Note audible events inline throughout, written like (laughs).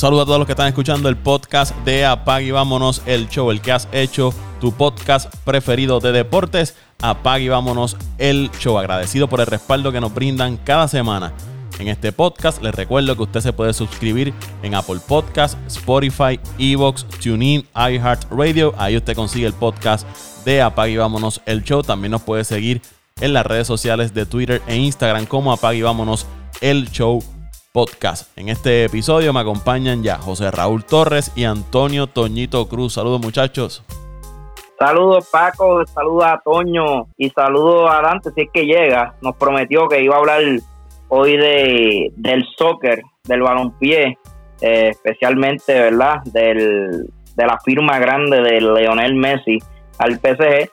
saludo a todos los que están escuchando el podcast de Apag y Vámonos, el show, el que has hecho tu podcast preferido de deportes. Apag y Vámonos, el show. Agradecido por el respaldo que nos brindan cada semana. En este podcast les recuerdo que usted se puede suscribir en Apple Podcast, Spotify, Evox, TuneIn, iHeartRadio. Ahí usted consigue el podcast de Apag y Vámonos el Show. También nos puede seguir en las redes sociales de Twitter e Instagram como Apag y Vámonos el Show Podcast. En este episodio me acompañan ya José Raúl Torres y Antonio Toñito Cruz. Saludos muchachos. Saludos Paco, saludos a Toño y saludos a Dante si es que llega. Nos prometió que iba a hablar hoy de, del soccer, del balompié, eh, especialmente, ¿verdad? Del, de la firma grande de Leonel Messi al PSG.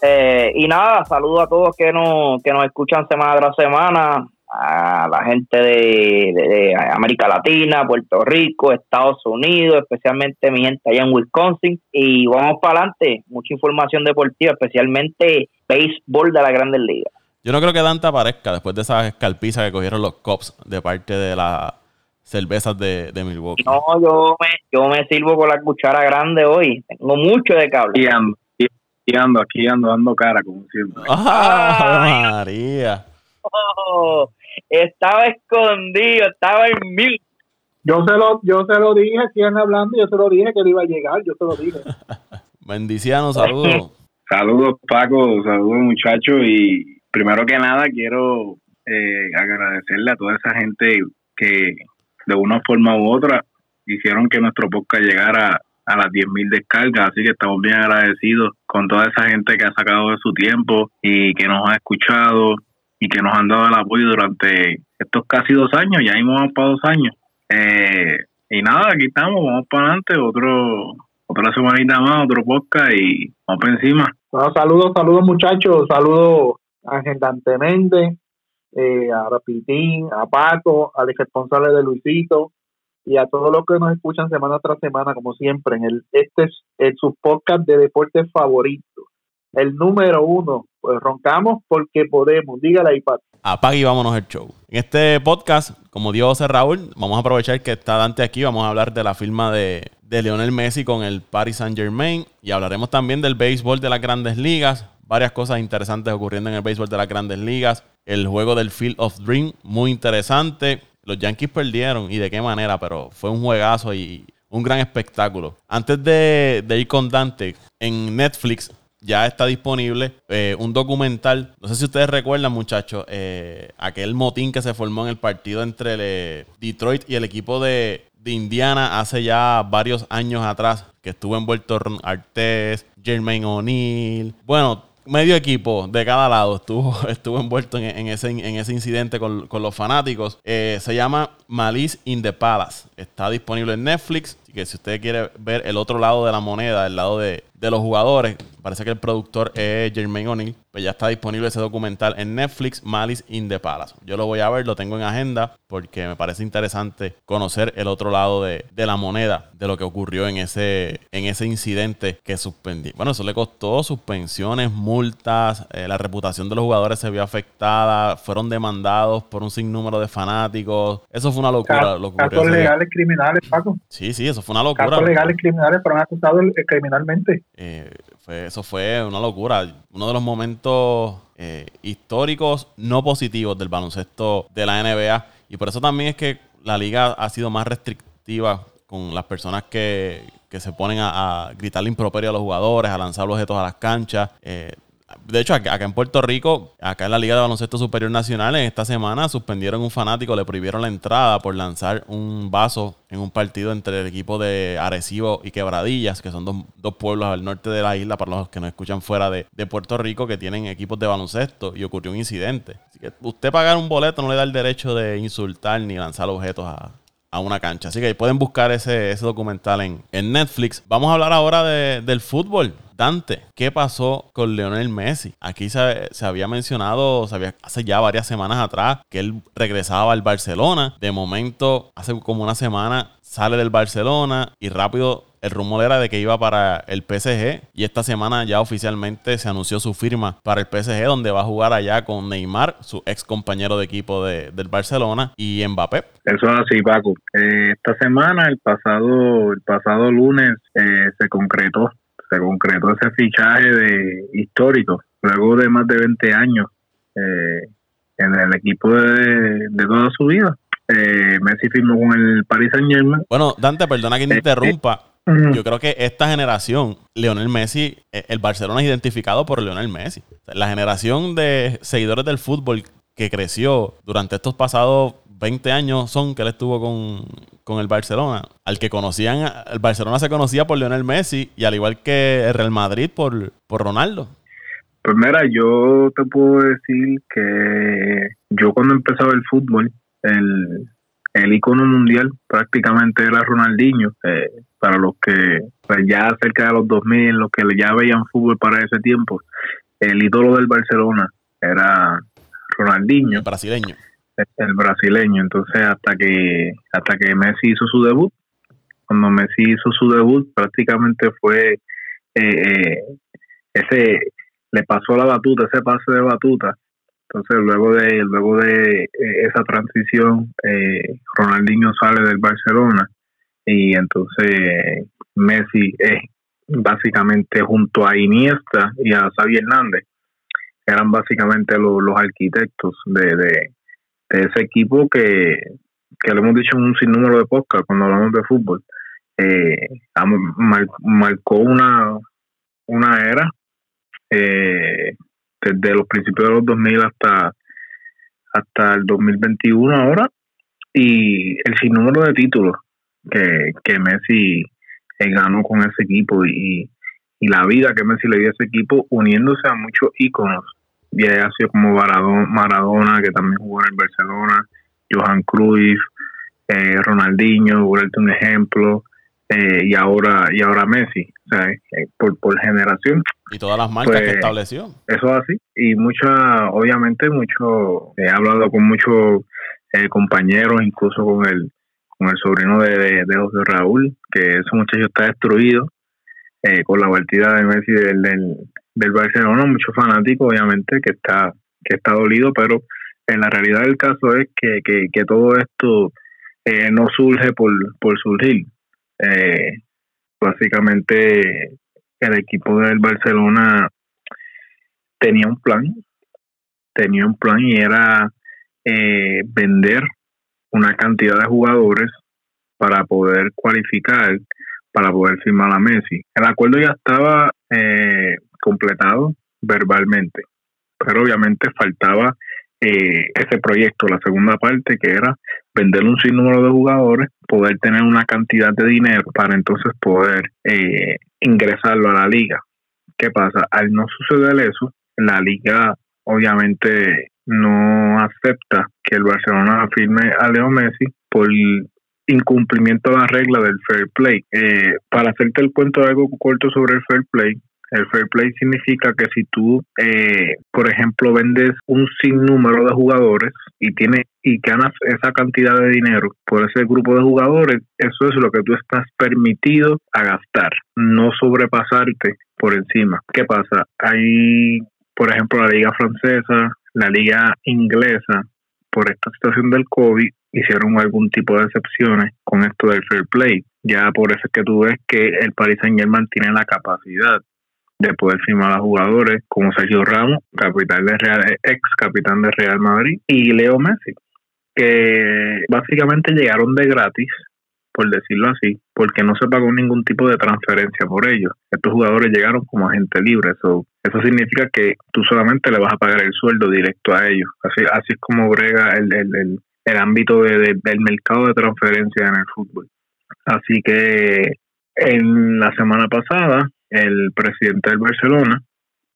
Eh, y nada, saludo a todos que que nos escuchan semana tras semana, a la gente de, América Latina, Puerto Rico, Estados Unidos, especialmente mi gente allá en Wisconsin. Y vamos para adelante, mucha información deportiva, especialmente béisbol de la Grandes Ligas. Yo no creo que Dante aparezca después de esa escalpiza que cogieron los Cops de parte de las cervezas de, de Milwaukee. No, yo me, yo me sirvo con la cuchara grande hoy. Tengo mucho de cable. Y ando, y ando aquí ando dando cara, como siempre. ¡Ah, María! Oh, estaba escondido, estaba en mil. Yo se lo, yo se lo dije, siguen hablando, yo se lo dije que él iba a llegar, yo se lo dije. (laughs) Bendiciano, saludos. saludos Paco, saludos muchachos y primero que nada quiero eh, agradecerle a toda esa gente que de una forma u otra hicieron que nuestro podcast llegara a las 10.000 descargas, así que estamos bien agradecidos con toda esa gente que ha sacado de su tiempo y que nos ha escuchado y que nos han dado el apoyo durante estos casi dos años, ya hemos para dos años. Eh, y nada, aquí estamos, vamos para adelante, otro otra semanita más, otro podcast y vamos para encima. saludos, saludos muchachos, saludos agendantemente, eh, a Rapitín, a Paco, al responsable de Luisito y a todos los que nos escuchan semana tras semana, como siempre, en el este es, el su podcast de deportes favorito. El número uno, pues roncamos porque podemos. Dígale ahí, Paco. Apague y vámonos el show. En este podcast, como dio José Raúl, vamos a aprovechar que está Dante aquí. Vamos a hablar de la firma de, de Lionel Messi con el Paris Saint Germain y hablaremos también del béisbol de las grandes ligas varias cosas interesantes ocurriendo en el béisbol de las grandes ligas. El juego del Field of Dream, muy interesante. Los Yankees perdieron y de qué manera, pero fue un juegazo y un gran espectáculo. Antes de, ir con Dante, en Netflix ya está disponible eh, un documental. No sé si ustedes recuerdan, muchachos, eh, aquel motín que se formó en el partido entre Detroit y el equipo de, Indiana hace ya varios años atrás, que estuvo envuelto Artés, Jermaine O'Neill. Bueno, medio equipo de cada lado estuvo, (laughs) estuvo envuelto en, ese, en ese incidente con, los fanáticos. Eh, se llama Malice in the Palace. Está disponible en Netflix. Que si usted quiere ver el otro lado de la moneda, el lado de, de los jugadores, parece que el productor es Jermaine O'Neill, pues ya está disponible ese documental en Netflix, Malice in the Palace. Yo lo voy a ver, lo tengo en agenda, porque me parece interesante conocer el otro lado de, la moneda, de lo que ocurrió en ese, en ese incidente que suspendí. Bueno, eso le costó suspensiones, multas, eh, la reputación de los jugadores se vio afectada, fueron demandados por un sinnúmero de fanáticos. Eso fue una locura. Casos, legales criminales, Paco. Sí, sí, eso fue una locura. Casos legales criminales fueron acusados eh, criminalmente. Eh, fue, eso fue una locura. Uno de los momentos eh, históricos no positivos del baloncesto de la NBA. Y por eso también es que la liga ha sido más restrictiva con las personas que, se ponen a, gritarle improperio a los jugadores, a lanzar objetos a las canchas. Eh, de hecho, acá, en Puerto Rico, acá en la Liga de Baloncesto Superior Nacional, en esta semana suspendieron un fanático, le prohibieron la entrada por lanzar un vaso en un partido entre el equipo de Arecibo y Quebradillas, que son dos, pueblos al norte de la isla, para los que nos escuchan fuera de, Puerto Rico, que tienen equipos de baloncesto, y ocurrió un incidente. Así que usted pagar un boleto no le da el derecho de insultar ni lanzar objetos a, una cancha. Así que pueden buscar ese, ese documental en, en Netflix. Vamos a hablar ahora del fútbol. ¿Qué pasó con Leonel Messi? Aquí se, había mencionado, se hace ya varias semanas atrás, que él regresaba al Barcelona. De momento, hace como una semana, sale del Barcelona y rápido el rumor era de que iba para el PSG y esta semana ya oficialmente se anunció su firma para el PSG donde va a jugar allá con Neymar, su ex compañero de equipo de, del Barcelona y Mbappé. Eso es así, Paco. Eh, esta semana, el pasado, el pasado lunes, eh, se concretó, se concretó ese fichaje de histórico, luego de más de 20 años eh, en el equipo de, de toda su vida. Eh, Messi firmó con el Paris Saint Germain. Bueno, Dante, perdona que te interrumpa. Yo creo que esta generación, Leonel Messi, el Barcelona es identificado por Leonel Messi. La generación de seguidores del fútbol que creció durante estos pasados 20 años son que él estuvo con, el Barcelona. Al que conocían, el Barcelona se conocía por Lionel Messi y al igual que el Real Madrid por, por Ronaldo. Pues mira, yo te puedo decir que yo cuando empezaba el fútbol, el, el icono mundial prácticamente era Ronaldinho. Eh, para los que pues ya cerca de los 2000, los que ya veían fútbol para ese tiempo, el ídolo del Barcelona era Ronaldinho. El brasileño el brasileño. Entonces, hasta que hasta que Messi hizo su debut, cuando Messi hizo su debut, prácticamente fue eh, eh, ese le pasó la batuta, ese pase de batuta. Entonces, luego de luego de eh, esa transición, Ronaldinho sale del Barcelona y entonces Messi es básicamente junto a Iniesta y a Xavi Hernández eran básicamente los, los arquitectos de, ese equipo que, que lo hemos dicho en un sinnúmero de podcast cuando hablamos de fútbol, eh, marcó una, una era eh, desde los principios de los 2000 hasta, hasta el 2021 ahora y el sinnúmero de títulos que, que Messi eh, ganó con ese equipo y, y la vida que Messi le dio a ese equipo uniéndose a muchos íconos y ha sido como Maradona, que también jugó en Barcelona, Johan Cruyff, eh, Ronaldinho, por un ejemplo, eh, y ahora y ahora Messi, o sea, eh, por, por generación. Y todas las marcas que pues, estableció. Eso es así. Y mucha, obviamente, mucho, he hablado con muchos compañeros, incluso con el con el sobrino de, de, José Raúl, que ese muchacho está destruido con la partida de Messi del, del, del Barcelona, muchos fanáticos obviamente que está que está dolido, pero en la realidad del caso es que, que, todo esto eh, no surge por, por surgir. Eh, básicamente el equipo del Barcelona tenía un plan, tenía un plan y era eh, vender una cantidad de jugadores para poder cualificar, para poder firmar a Messi. El acuerdo ya estaba eh, completado verbalmente, pero obviamente faltaba eh, ese proyecto, la segunda parte, que era vender un sinnúmero de jugadores, poder tener una cantidad de dinero para entonces poder eh, ingresarlo a la liga. ¿Qué pasa? Al no suceder eso, la liga obviamente no acepta que el Barcelona firme a Leo Messi por incumplimiento de la regla del fair play. Eh, para hacerte el cuento de algo corto sobre el fair play, el fair play significa que si tú, eh, por ejemplo, vendes un sinnúmero de jugadores y tienes y ganas esa cantidad de dinero por ese grupo de jugadores, eso es lo que tú estás permitido a gastar, no sobrepasarte por encima. ¿Qué pasa? Hay, por ejemplo, la liga francesa, la liga inglesa, por esta situación del COVID, hicieron algún tipo de excepciones con esto del fair play. Ya por eso es que tú ves que el Paris Saint Germain tiene la capacidad de poder firmar a jugadores como Sergio Ramos, capitán de Real, ex capitán de Real Madrid, y Leo Messi, que básicamente llegaron de gratis, por decirlo así, porque no se pagó ningún tipo de transferencia por ellos. Estos jugadores llegaron como agente libre, eso eso significa que tú solamente le vas a pagar el sueldo directo a ellos. Así, así es como brega el, el, el, ámbito de, del mercado de transferencia en el fútbol. Así que en la semana pasada el presidente del Barcelona,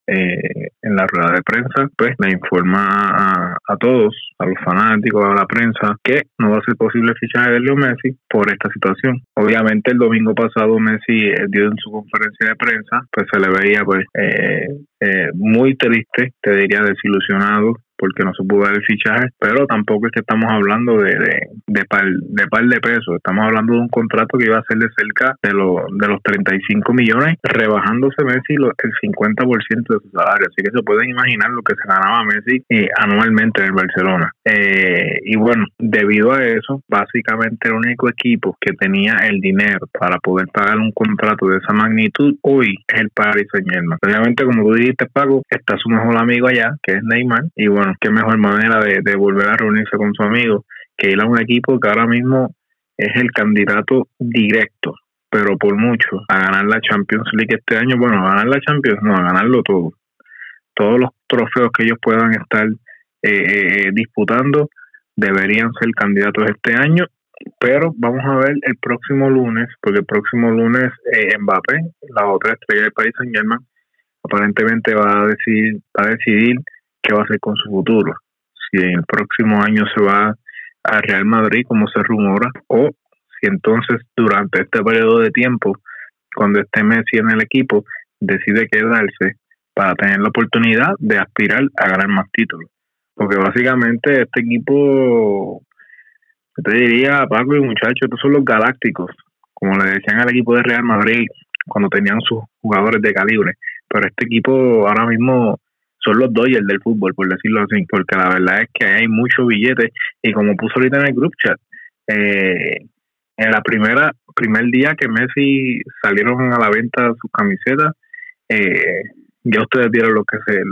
eh, en la rueda de prensa, pues le informa a, a, todos, a los fanáticos, a la prensa, que no va a ser posible fichar de Leo Messi por esta situación. Obviamente el domingo pasado Messi eh, dio en su conferencia de prensa, pues se le veía pues eh, muy triste, te diría desilusionado porque no se pudo dar el fichaje, pero tampoco es que estamos hablando de, de, de, par, de par de pesos, estamos hablando de un contrato que iba a ser de cerca de, lo, de los 35 millones, rebajándose Messi lo, el 50% de su salario, así que se pueden imaginar lo que se ganaba Messi eh, anualmente en el Barcelona. Eh, y bueno, debido a eso, básicamente el único equipo que tenía el dinero para poder pagar un contrato de esa magnitud hoy es el Paris Saint Germain. Obviamente, como tú dijiste, Paco, está su mejor amigo allá, que es Neymar, y bueno, qué mejor manera de, volver a reunirse con su amigo que ir a un equipo que ahora mismo es el candidato directo pero por mucho, a ganar la Champions League este año, bueno, a ganar la Champions, no, a ganarlo todo. Todos los trofeos que ellos puedan estar eh, eh, disputando deberían ser candidatos este año, pero vamos a ver el próximo lunes, porque el próximo lunes eh, Mbappé, la otra estrella del país Saint Germain, aparentemente va a decidir, va a decidir qué va a hacer con su futuro. Si en el próximo año se va a Real Madrid, como se rumora, o si entonces durante este periodo de tiempo, cuando esté Messi en el equipo, decide quedarse para tener la oportunidad de aspirar a ganar más títulos. Porque básicamente este equipo, yo te diría, Paco y muchachos, estos son los galácticos, como le decían al equipo de Real Madrid cuando tenían sus jugadores de calibre. Pero este equipo ahora mismo son los Dodgers del fútbol, por decirlo así, porque la verdad es que hay mucho billete y como puso ahorita en el group chat, eh, en la primera primer día que Messi salieron a la venta sus camisetas, eh, ya ustedes vieron lo que se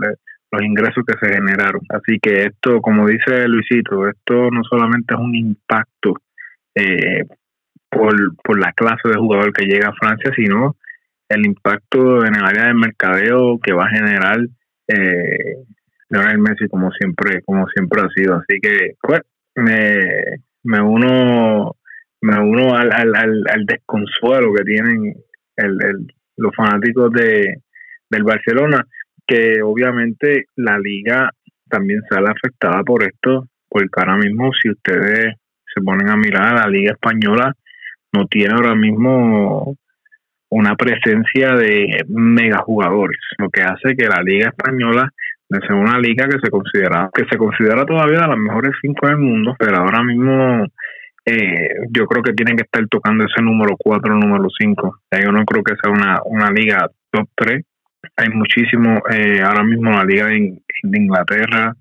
los ingresos que se generaron. Así que esto, como dice Luisito, esto no solamente es un impacto eh, por, por la clase de jugador que llega a Francia, sino el impacto en el área de mercadeo que va a generar eh, Lionel Messi como siempre como siempre ha sido. Así que pues me, me uno me uno al, al, al, desconsuelo que tienen el, los fanáticos de del Barcelona que obviamente la liga también sale afectada por esto porque ahora mismo si ustedes se ponen a mirar la liga española no tiene ahora mismo una presencia de megajugadores, lo que hace que la liga española sea una liga que se considera que se considera todavía de las mejores cinco del mundo, pero ahora mismo eh, yo creo que tienen que estar tocando ese número cuatro, número cinco. Yo no creo que sea una, una liga top tres. Hay muchísimo, eh, ahora mismo la liga de, Inglaterra,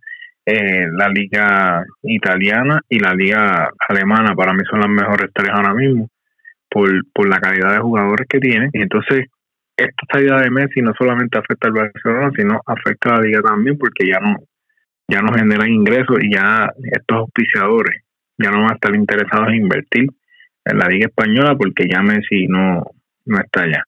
eh, la liga italiana y la liga alemana para mí son las mejores tres ahora mismo por, por la calidad de jugadores que tiene. Y entonces, esta salida de Messi no solamente afecta al Barcelona, sino afecta a la liga también, porque ya no, ya no generan ingresos y ya estos auspiciadores ya no van a estar interesados en invertir en la liga española porque ya Messi no, no está allá.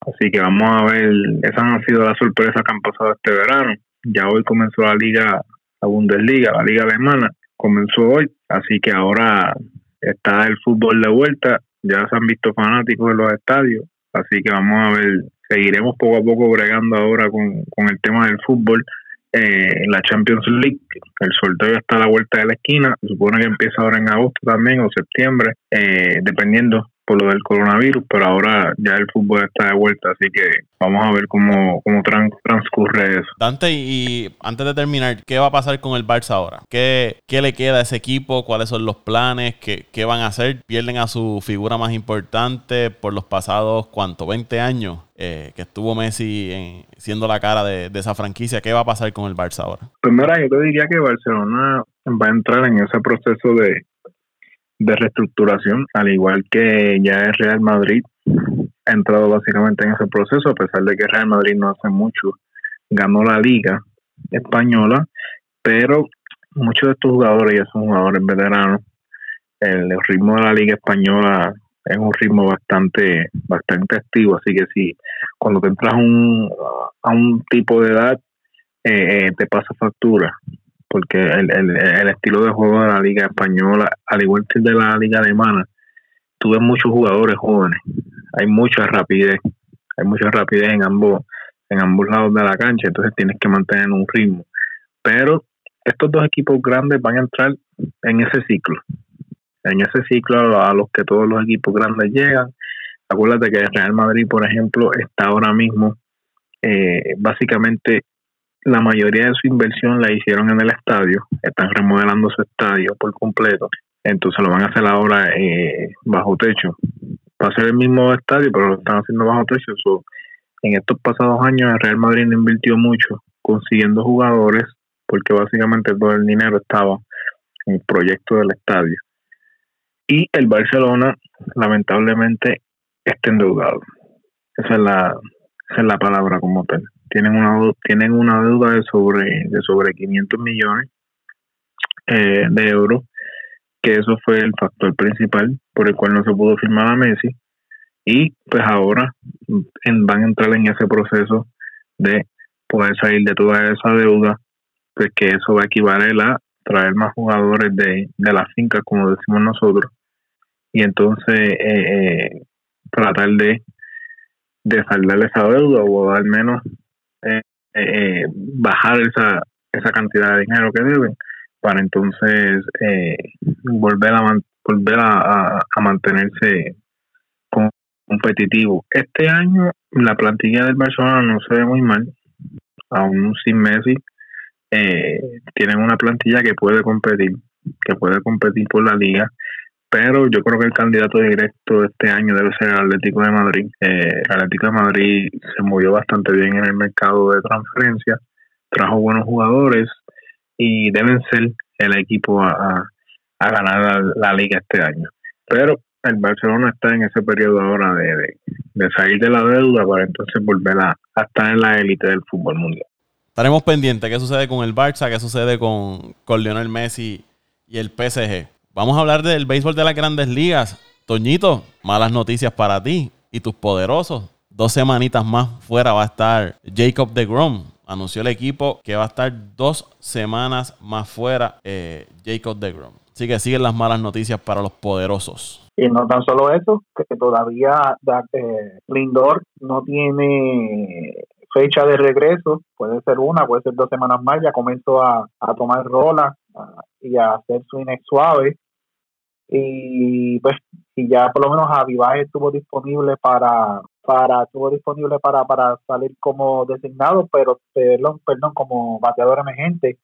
Así que vamos a ver, esas han sido las sorpresas que han pasado este verano. Ya hoy comenzó la liga, la Bundesliga, la liga alemana, comenzó hoy, así que ahora está el fútbol de vuelta ya se han visto fanáticos en los estadios, así que vamos a ver, seguiremos poco a poco bregando ahora con, con el tema del fútbol eh, la Champions League. El sorteo está a la vuelta de la esquina, se supone que empieza ahora en agosto también o septiembre, eh, dependiendo por lo del coronavirus, pero ahora ya el fútbol está de vuelta, así que vamos a ver cómo, cómo transcurre eso. Dante, y antes de terminar, ¿qué va a pasar con el Barça ahora? ¿Qué, qué le queda a ese equipo? ¿Cuáles son los planes? ¿Qué, ¿Qué, van a hacer? ¿Pierden a su figura más importante por los pasados, cuánto, 20 años? Eh, que estuvo Messi siendo la cara de, de, esa franquicia. ¿Qué va a pasar con el Barça ahora? Pues mira, yo te diría que Barcelona va a entrar en ese proceso de, de reestructuración, al igual que ya es Real Madrid ha entrado básicamente en ese proceso, a pesar de que Real Madrid no hace mucho ganó la liga española, pero muchos de estos jugadores ya son jugadores veteranos. El, ritmo de la liga española es un ritmo bastante bastante activo, así que si cuando te entras un, a un tipo de edad eh, eh te pasa factura porque el, el, estilo de juego de la liga española, al igual que el de la liga alemana, tuve muchos jugadores jóvenes, hay mucha rapidez, hay mucha rapidez en ambos, en ambos lados de la cancha, entonces tienes que mantener un ritmo. Pero estos dos equipos grandes van a entrar en ese ciclo, en ese ciclo a los que todos los equipos grandes llegan. Acuérdate que el Real Madrid, por ejemplo, está ahora mismo eh, básicamente la mayoría de su inversión la hicieron en el estadio, están remodelando su estadio por completo, entonces lo van a hacer ahora eh, bajo techo. Va a ser el mismo estadio, pero lo están haciendo bajo techo. en estos pasados años el Real Madrid no invirtió mucho consiguiendo jugadores porque básicamente todo el dinero estaba en el proyecto del estadio. Y el Barcelona lamentablemente está endeudado. Esa es la, esa es la palabra como tal. Tienen una, tienen una deuda de sobre, de sobre 500 millones eh, de euros, que eso fue el factor principal por el cual no se pudo firmar a Messi. Y pues ahora van a entrar en ese proceso de poder salir de toda esa deuda, pues que eso va a equivaler a traer más jugadores de, de la finca, como decimos nosotros, y entonces eh, eh, tratar de, de saldar esa deuda o al menos eh, bajar esa, esa cantidad de dinero que deben para entonces volver a volver a, a mantenerse competitivo. Este año la plantilla del Barcelona no se ve muy mal, aún sin Messi, eh, tienen una plantilla que puede competir, que puede competir por la liga, pero yo creo que el candidato directo de este año debe ser el Atlético de Madrid. Eh, el Atlético de Madrid se movió bastante bien en el mercado de transferencia, trajo buenos jugadores y deben ser el equipo a, ganar la, liga este año. Pero el Barcelona está en ese periodo ahora de, salir de la deuda para entonces volver a, a estar en la élite del fútbol mundial. Estaremos pendientes qué sucede con el Barça, qué sucede con, con Lionel Messi y el PSG. Vamos a hablar del béisbol de las grandes ligas. Toñito, malas noticias para ti y tus poderosos. Dos semanitas más fuera va a estar Jacob de Grom. Anunció el equipo que va a estar dos semanas más fuera eh, Jacob de Grom. Así que siguen las malas noticias para los poderosos. Y no tan solo eso, que todavía eh, Lindor no tiene fecha de regreso, puede ser una, puede ser dos semanas más, ya comenzó a, tomar rola y a hacer swing suave. Y pues, y ya por lo menos Avivaje estuvo disponible para, para, estuvo disponible para, para salir como designado, pero perdón, perdón, como bateador emergente,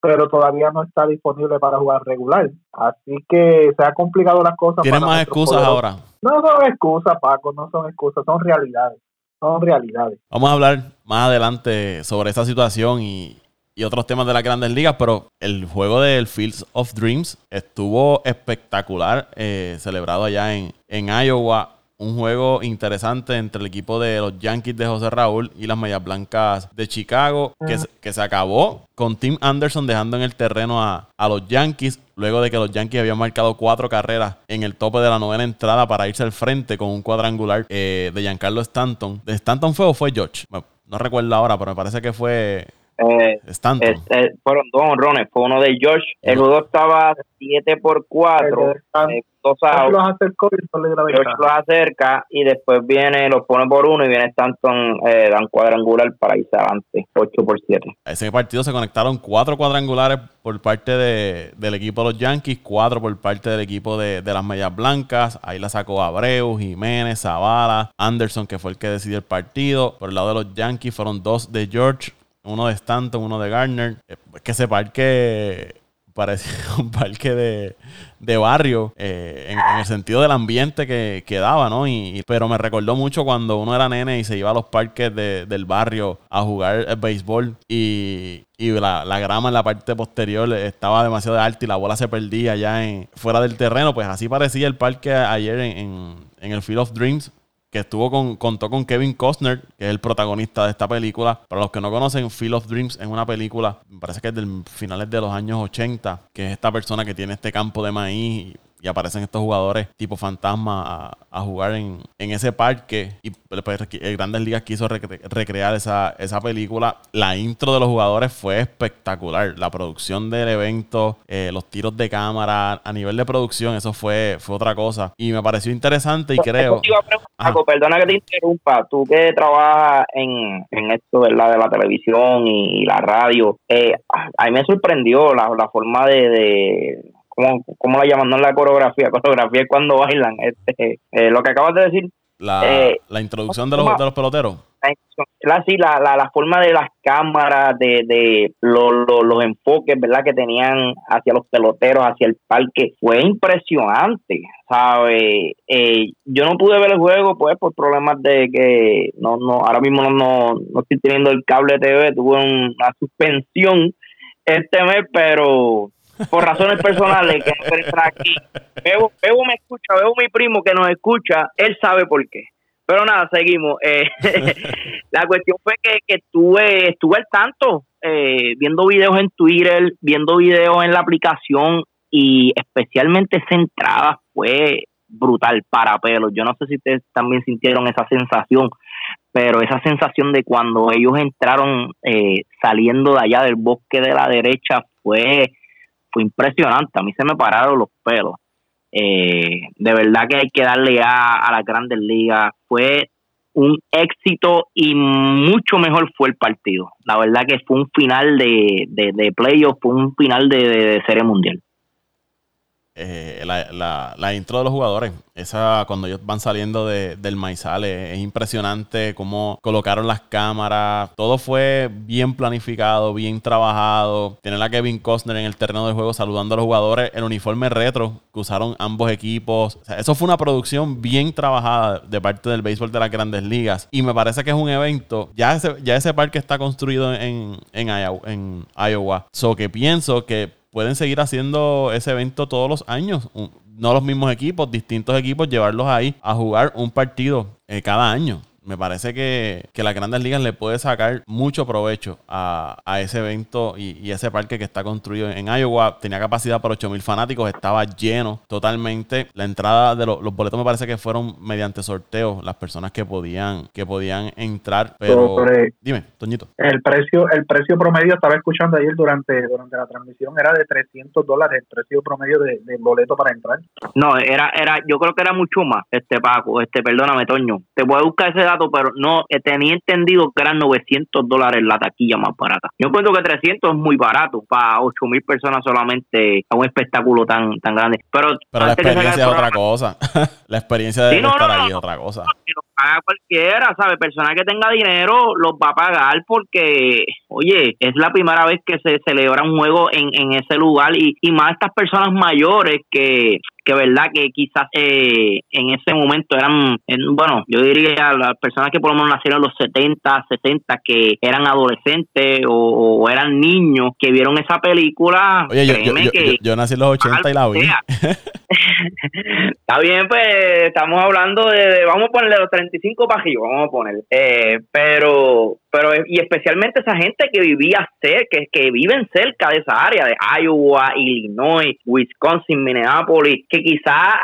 pero todavía no está disponible para jugar regular. Así que se ha complicado las cosas. Tiene más excusas ahora. No son excusas, Paco, no son excusas, son realidades son realidades. Vamos a hablar más adelante sobre esa situación y, otros temas de las grandes ligas, pero el juego del Fields of Dreams estuvo espectacular, eh, celebrado allá en, en Iowa un juego interesante entre el equipo de los Yankees de José Raúl y las Medias Blancas de Chicago, que, que, se acabó con Tim Anderson dejando en el terreno a, los Yankees, luego de que los Yankees habían marcado cuatro carreras en el tope de la novena entrada para irse al frente con un cuadrangular eh, de Giancarlo Stanton. ¿De Stanton fue o fue George? No recuerdo ahora, pero me parece que fue eh, Stanton. fueron dos honrones, fue uno de George. El juego estaba 7 por 4 dos George los acerca y después viene, los pone por uno y viene Stanton, eh, dan cuadrangular para irse adelante, 8 por 7. ese partido se conectaron cuatro cuadrangulares por parte de, del equipo de los Yankees, cuatro por parte del equipo de, de las Medias Blancas. Ahí la sacó Abreu, Jiménez, Zavala, Anderson, que fue el que decidió el partido. Por el lado de los Yankees fueron dos de George, uno de Stanton, uno de Gardner. Es que ese parque parecía (laughs) un parque de, de barrio, eh, en, el sentido del ambiente que, que daba, ¿no? Y, pero me recordó mucho cuando uno era nene y se iba a los parques del barrio a jugar el béisbol y, la, grama en la parte posterior estaba demasiado alta y la bola se perdía ya en, fuera del terreno, pues así parecía el parque ayer en, en el Field of Dreams que estuvo con, contó con Kevin Costner, que es el protagonista de esta película. Para los que no conocen, Field of Dreams es una película, me parece que es del finales de los años 80, que es esta persona que tiene este campo de maíz y aparecen estos jugadores tipo fantasma a, jugar en, ese parque. Y pues, el Grandes Ligas quiso recrear esa, esa película. La intro de los jugadores fue espectacular. La producción del evento, eh, los tiros de cámara, a nivel de producción, eso fue, fue otra cosa. Y me pareció interesante y creo. perdona que te interrumpa. Tú que trabajas en, esto ¿verdad? de la televisión y la radio, eh, a mí me sorprendió la, la forma de ¿cómo, cómo la llaman? No la coreografía, (laughs) coreografía es cuando bailan. Este, eh, lo que acabas de decir. La, eh, la introducción de los, de los peloteros. la, la, la, forma de las cámaras, de, de los enfoques, ¿verdad? Que tenían hacia los peloteros, hacia el parque, fue impresionante, ¿sabe? Eh, yo no pude ver el juego, pues, por problemas de que no, no, ahora mismo no, no, no estoy teniendo el cable TV, tuve una suspensión este mes, pero por razones personales que no aquí. Bebo, Bebo me escucha, Bebo mi primo que nos escucha, él sabe por qué. Pero nada, seguimos. Eh, (laughs) la cuestión fue que, que estuve, estuve al tanto, eh, viendo videos en Twitter, viendo videos en la aplicación y especialmente esa fue brutal para pelos. Yo no sé si ustedes también sintieron esa sensación, pero esa sensación de cuando ellos entraron eh, saliendo de allá del bosque de la derecha fue, fue impresionante. A mí se me pararon los pelos. Eh, de verdad que hay que darle a, a las grandes ligas. Fue un éxito y mucho mejor fue el partido. La verdad que fue un final de, de, de playoff, fue un final de, de serie mundial. Eh, la, la, la, intro de los jugadores. Esa cuando ellos van saliendo de, del maizal es, impresionante cómo colocaron las cámaras. Todo fue bien planificado, bien trabajado. Tener a Kevin Costner en el terreno de juego saludando a los jugadores. El uniforme retro que usaron ambos equipos. eso fue una producción bien trabajada de parte del béisbol de las grandes ligas. Y me parece que es un evento. Ya ese, ya ese parque está construido en, en, Iowa, en Iowa. So que pienso que pueden seguir haciendo ese evento todos los años. No los mismos equipos, distintos equipos, llevarlos ahí a jugar un partido eh, cada año me parece que, que, las grandes ligas le puede sacar mucho provecho a, ese evento y, ese parque que está construido en Iowa. Tenía capacidad para 8 mil fanáticos, estaba lleno totalmente. La entrada de los boletos me parece que fueron mediante sorteo las personas que podían, que podían entrar. Pero dime, Toñito. El precio, el precio promedio, estaba escuchando ayer durante, durante la transmisión, era de 300 dólares el precio promedio del de boleto para entrar. No, era, era, yo creo que era mucho más, este Paco, este, perdóname, Toño. Te voy a buscar ese pero no eh, tenía entendido que eran 900 dólares la taquilla más barata. Yo encuentro que 300 es muy barato para 8 mil personas solamente a un espectáculo tan tan grande. Pero, (laughs) la experiencia es otra cosa. la experiencia de estar ahí es otra cosa. Lo paga cualquiera, ¿sabe? Persona que tenga dinero los va a pagar porque, oye, es la primera vez que se celebra un juego en, en ese lugar y, y más estas personas mayores que que verdad que quizás eh, en ese momento eran, bueno, yo diría las personas que por lo menos nacieron en los 70, 60, que eran adolescentes o, eran niños que vieron esa película. Oye, yo, yo, nací en los 80 y la vi. (laughs) (laughs) Está bien, pues estamos hablando de, vamos a ponerle los 35 para vamos a poner. Eh, pero pero y especialmente esa gente que vivía cerca, que, que viven cerca de esa área de Iowa, Illinois, Wisconsin, Minneapolis, que quizás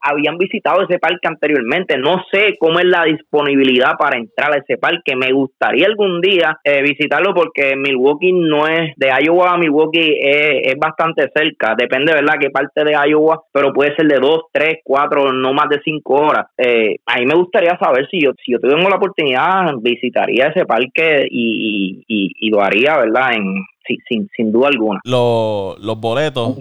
habían visitado ese parque anteriormente. No sé cómo es la disponibilidad para entrar a ese parque. Me gustaría algún día eh, visitarlo porque Milwaukee no es de Iowa a Milwaukee es, bastante cerca. Depende, ¿verdad?, qué parte de Iowa, pero puede ser de dos, tres, cuatro, no más de cinco horas. Eh, a me gustaría saber si yo, si yo tengo la oportunidad, visitaría ese parque y, y, y lo haría, ¿verdad?, en sin, sin duda alguna. Los, los boletos,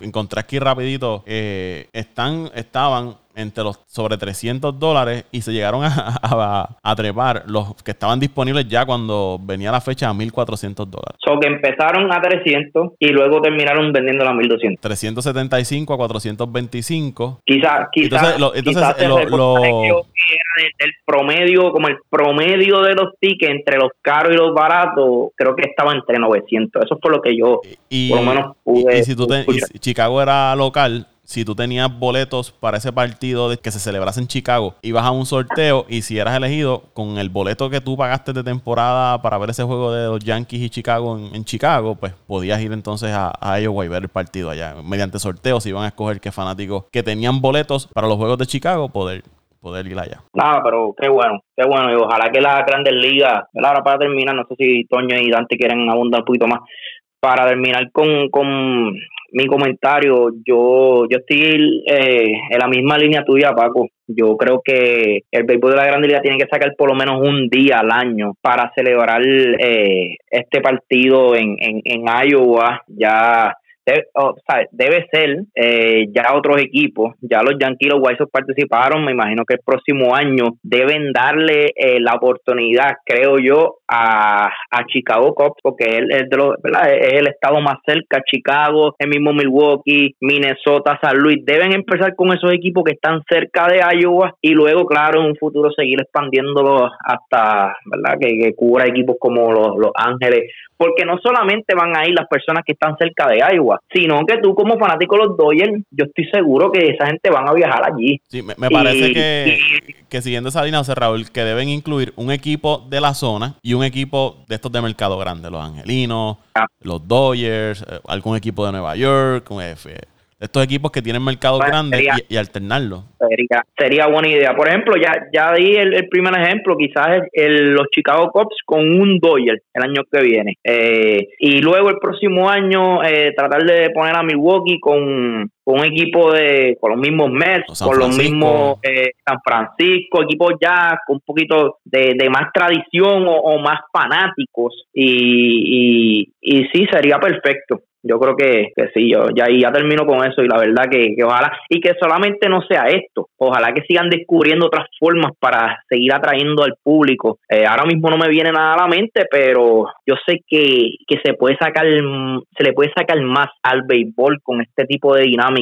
encontré aquí rapidito, eh, están, estaban entre los sobre 300 dólares y se llegaron a, a, trepar los que estaban disponibles ya cuando venía la fecha a 1400 dólares. So que empezaron a 300 y luego terminaron vendiendo a 1200. 375 a 425. Quizás, quizás. Entonces, lo, el, promedio, como el promedio de los tickets entre los caros y los baratos, creo que estaba entre 900. Eso fue lo que yo, y, por lo menos, pude. Y, si tú Chicago era local, si tú tenías boletos para ese partido que se celebrase en Chicago, ibas a un sorteo y si eras elegido con el boleto que tú pagaste de temporada para ver ese juego de los Yankees y Chicago en, Chicago, pues podías ir entonces a, a Iowa y ver el partido allá. Mediante sorteos iban a escoger qué fanáticos que tenían boletos para los juegos de Chicago poder poder ir allá. Nada, pero qué bueno, qué bueno. Y ojalá que las grandes ligas, ahora para terminar, no sé si Toño y Dante quieren abundar un poquito más. Para terminar con, con mi comentario, yo, yo estoy eh, en la misma línea tuya, Paco. Yo creo que el béisbol de la Grande Liga tiene que sacar por lo menos un día al año para celebrar eh, este partido en, en, en Iowa. Ya debe ser eh, ya otros equipos, ya los Yankees los White participaron, me imagino que el próximo año deben darle eh, la oportunidad, creo yo, a, a Chicago Cubs, porque es, de los, el estado más cerca, Chicago, el mismo Milwaukee, Minnesota, San Luis, deben empezar con esos equipos que están cerca de Iowa y luego, claro, en un futuro seguir expandiéndolo hasta, ¿verdad? Que, que cubra equipos como los, los Ángeles porque no solamente van a ir las personas que están cerca de Iowa, sino que tú como fanático de los Dodgers, yo estoy seguro que esa gente van a viajar allí. Sí, me, parece que, que, siguiendo esa línea, José Raúl, que deben incluir un equipo de la zona y un equipo de estos de mercado grande, los Angelinos, ah. los Dodgers, eh, algún equipo de Nueva York, un F estos equipos que tienen mercados grandes y, alternarlo. Sería, sería, buena idea. Por ejemplo, ya, ya di el, primer ejemplo, quizás el, los Chicago Cubs con un Dodger el año que viene. Eh, y luego el próximo año eh, tratar de poner a Milwaukee con, un equipo de con los mismos Mets, con los mismos eh, San Francisco, equipos ya con un poquito de, más tradición o, más fanáticos. Y, y, y sí, sería perfecto yo creo que, que sí, yo ya, ya termino con eso y la verdad que, ojalá, y que solamente no sea esto, ojalá que sigan descubriendo otras formas para seguir atrayendo al público. Eh, ahora mismo no me viene nada a la mente, pero yo sé que, que se puede sacar, se le puede sacar más al béisbol con este tipo de dinámica,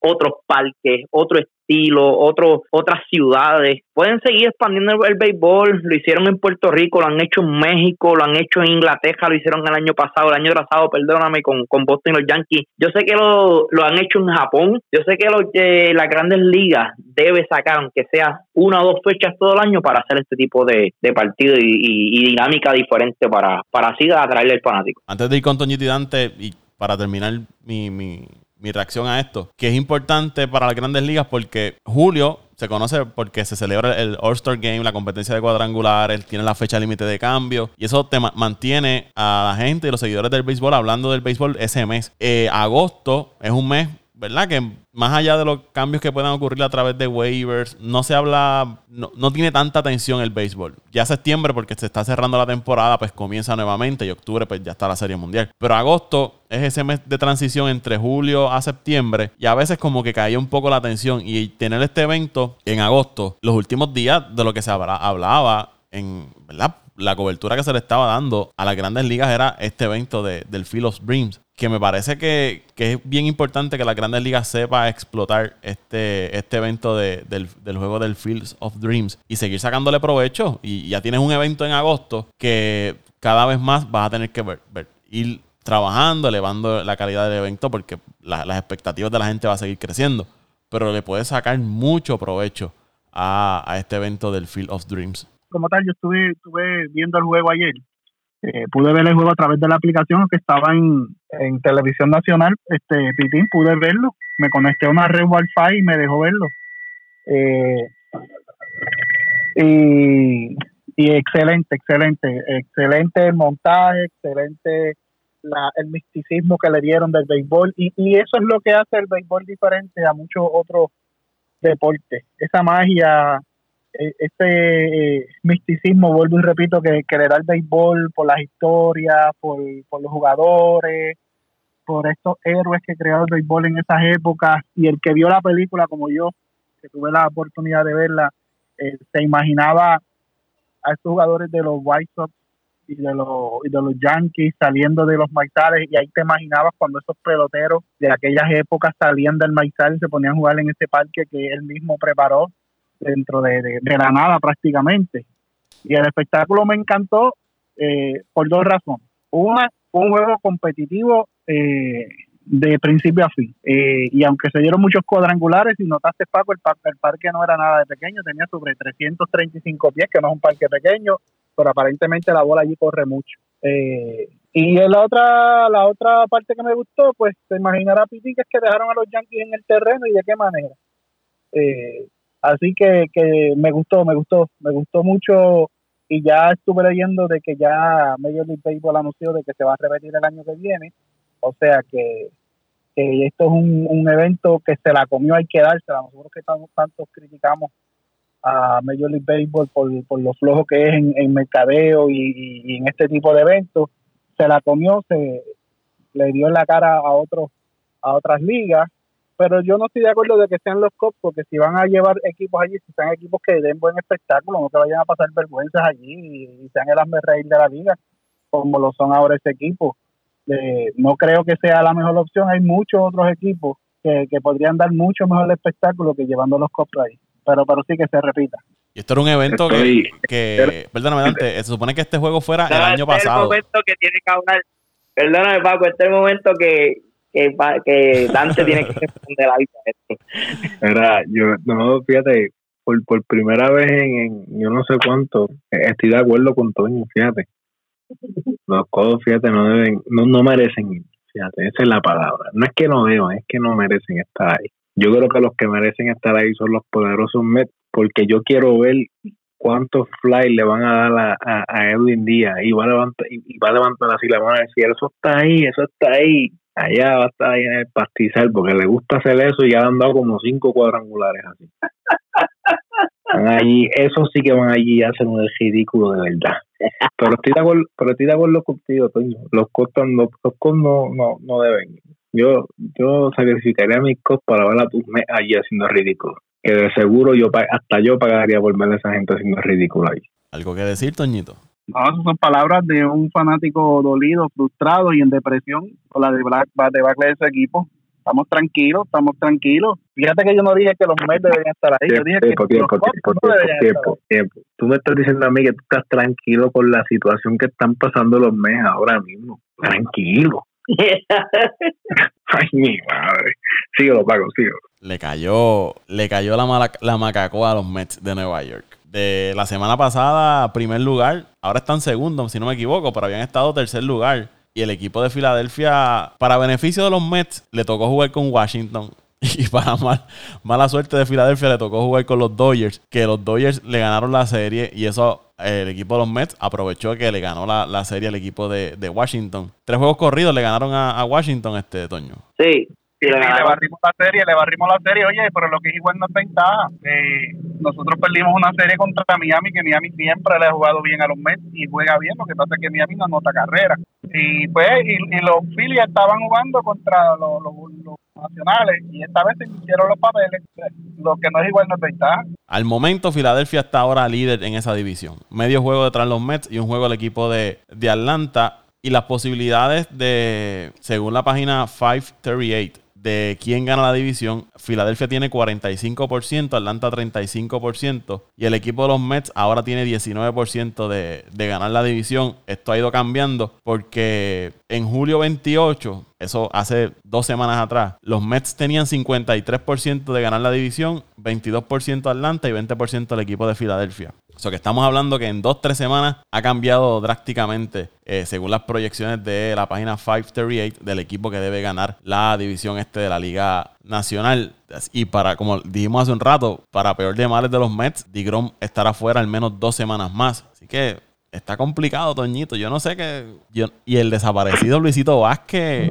otros parques, otro estilo, otro, otras ciudades. Pueden seguir expandiendo el, béisbol, lo hicieron en Puerto Rico, lo han hecho en México, lo han hecho en Inglaterra, lo hicieron el año pasado, el año pasado, perdóname, con, con Boston y los Yankees. Yo sé que lo, lo han hecho en Japón, yo sé que lo las grandes ligas debe sacar, aunque sea una o dos fechas todo el año, para hacer este tipo de, de partido y, dinámica diferente para, para así atraerle al fanático. Antes de ir con Toñito y Dante, y para terminar mi, mi, mi reacción a esto, que es importante para las grandes ligas porque julio se conoce porque se celebra el All-Star Game, la competencia de cuadrangulares, tiene la fecha límite de cambio y eso te mantiene a la gente y los seguidores del béisbol hablando del béisbol ese mes. Eh, agosto es un mes ¿verdad? Que más allá de los cambios que puedan ocurrir a través de waivers, no se habla, no, tiene tanta atención el béisbol. Ya septiembre, porque se está cerrando la temporada, pues comienza nuevamente y octubre, pues ya está la Serie Mundial. Pero agosto es ese mes de transición entre julio a septiembre y a veces como que caía un poco la atención y tener este evento en agosto, los últimos días de lo que se hablaba en, ¿verdad? La cobertura que se le estaba dando a las grandes ligas era este evento de, del Field of Dreams, que me parece que, es bien importante que la Grandes Ligas sepa explotar este, este evento del, juego del Fields of Dreams y seguir sacándole provecho. Y ya tienes un evento en agosto que cada vez más vas a tener que ver, ir trabajando, elevando la calidad del evento porque las expectativas de la gente va a seguir creciendo. Pero le puedes sacar mucho provecho a, a este evento del Field of Dreams. Como tal, yo estuve, estuve viendo el juego ayer eh, pude ver el juego a través de la aplicación que estaba en, en televisión nacional, este Pitín, pude verlo, me conecté a una red wifi y me dejó verlo. Eh, y, y excelente, excelente, excelente el montaje, excelente la, el misticismo que le dieron del béisbol. Y, y eso es lo que hace el béisbol diferente a muchos otros deportes, esa magia e, ese eh, misticismo, vuelvo y repito, que, que, le da el béisbol por las historias, por, los jugadores, por estos héroes que crearon el béisbol en esas épocas. Y el que vio la película, como yo, que tuve la oportunidad de verla, eh, se imaginaba a estos jugadores de los White Sox y de los, y de los Yankees saliendo de los maizales y ahí te imaginabas cuando esos peloteros de aquellas épocas salían del maizal y se ponían a jugar en ese parque que él mismo preparó dentro de, la nada prácticamente. Y el espectáculo me encantó eh, por dos razones. Una, un juego competitivo eh, de principio a fin. Eh, y aunque se dieron muchos cuadrangulares, si notaste, Paco, el, el parque no era nada de pequeño, tenía sobre 335 pies, que no es un parque pequeño, pero aparentemente la bola allí corre mucho. y la otra la otra parte que me gustó, pues te imaginarás, Piti, que es que dejaron a los Yankees en el terreno y de qué manera. Eh, Así que, que me gustó, me gustó, me gustó mucho. Y ya estuve leyendo de que ya Major League Baseball anunció de que se va a repetir el año que viene, o sea que, que esto es un, un evento que se la comió, hay que dársela, nosotros que tantos, tantos criticamos a Major League Baseball por, por lo flojo que es en, mercadeo y, en este tipo de eventos, se la comió, se le dio en la cara a otros a otras ligas, pero yo no estoy de acuerdo de que sean los Cubs, porque si van a llevar equipos allí, si sean equipos que den buen espectáculo, no que vayan a pasar vergüenzas allí y, sean el asme reír de la liga, como lo son ahora este equipo. Eh, no creo que sea la mejor opción, hay muchos otros equipos que, podrían dar mucho mejor espectáculo que llevando los Cubs ahí, pero, pero sí que se repita. Y esto era un evento que, que, perdóname, Dante, se supone que este juego fuera el año pasado. Este es el momento que tiene que hablar. Perdóname, Paco, este es el momento que, que, que Dante tiene que responder a esto. (laughs) Era, yo, no, fíjate, por, por primera vez en, yo no sé cuánto, estoy de acuerdo con Toño, fíjate. Los codos, fíjate, no deben, no, no merecen fíjate, esa es la palabra. No es que no deban, es que no merecen estar ahí. Yo creo que los que merecen estar ahí son los poderosos Mets, porque yo quiero ver cuántos fly le van a dar a, a, Edwin Díaz y va a levantar y va a levantar así le van a decir eso está ahí eso está ahí allá va a estar ahí en el pastizal porque le gusta hacer eso y ya han dado como cinco cuadrangulares así. (laughs) Allí eso sí que van allí a hacer un ridículo de verdad. Pero estoy de acuerdo pero estoy de acuerdo contigo Toño. Los costos no, no, no, no deben. Yo yo sacrificaría a mis costos para ver a tus allí haciendo ridículo. Que de seguro yo hasta yo pagaría por ver a esa gente haciendo ridículo ahí. ¿Algo que decir, Toñito? No, esas son palabras de un fanático dolido, frustrado y en depresión por la de Black, de ese equipo. Estamos tranquilos, estamos tranquilos. Fíjate que yo no dije que los Mets deberían estar ahí. yo dije tiempo, que tiempo, tiempo, tiempo, tiempo, Tú me estás diciendo a mí que tú estás tranquilo con la situación que están pasando los Mets ahora mismo. Tranquilo. (laughs) Ay, mi madre. Síguelo, Paco, síguelo. Le cayó, le cayó la, la macacoa a los Mets de Nueva York. De la semana pasada, primer lugar. Ahora están segundo, si no me equivoco, pero habían estado tercer lugar. Y el equipo de Filadelfia, para beneficio de los Mets, le tocó jugar con Washington. (laughs) Y para mal, mala suerte de Filadelfia, le tocó jugar con los Dodgers. Que los Dodgers le ganaron la serie. Y eso el equipo de los Mets aprovechó que le ganó la, serie al equipo de, Washington. Tres juegos corridos le ganaron a, Washington este Toño. Sí. Y le, barrimos la serie, le barrimos la serie, oye, pero lo que es igual no es ventaja. Eh, nosotros perdimos una serie contra Miami, que Miami siempre le ha jugado bien a los Mets y juega bien, lo que pasa es que Miami no anota carrera. Y pues, y, los Phillies estaban jugando contra los, nacionales y esta vez se hicieron los papeles, lo que no es igual no es ventaja. Al momento, Filadelfia está ahora líder en esa división. Medio juego detrás de los Mets y un juego del equipo de, de Atlanta. Y las posibilidades de, según la página 538, de quién gana la división, Filadelfia tiene 45%, Atlanta 35% y el equipo de los Mets ahora tiene 19% de, de ganar la división. Esto ha ido cambiando porque en julio 28, eso hace dos semanas atrás, los Mets tenían 53% de ganar la división, 22% Atlanta y 20% el equipo de Filadelfia. O sea que estamos hablando que en dos, tres semanas ha cambiado drásticamente, eh, según las proyecciones de la página 538 del equipo que debe ganar la división este de la Liga Nacional. Y para, como dijimos hace un rato, para peor de males de los Mets, DeGrom estará fuera al menos dos semanas más. Así que está complicado, Toñito. Yo no sé qué. y el desaparecido Luisito Vázquez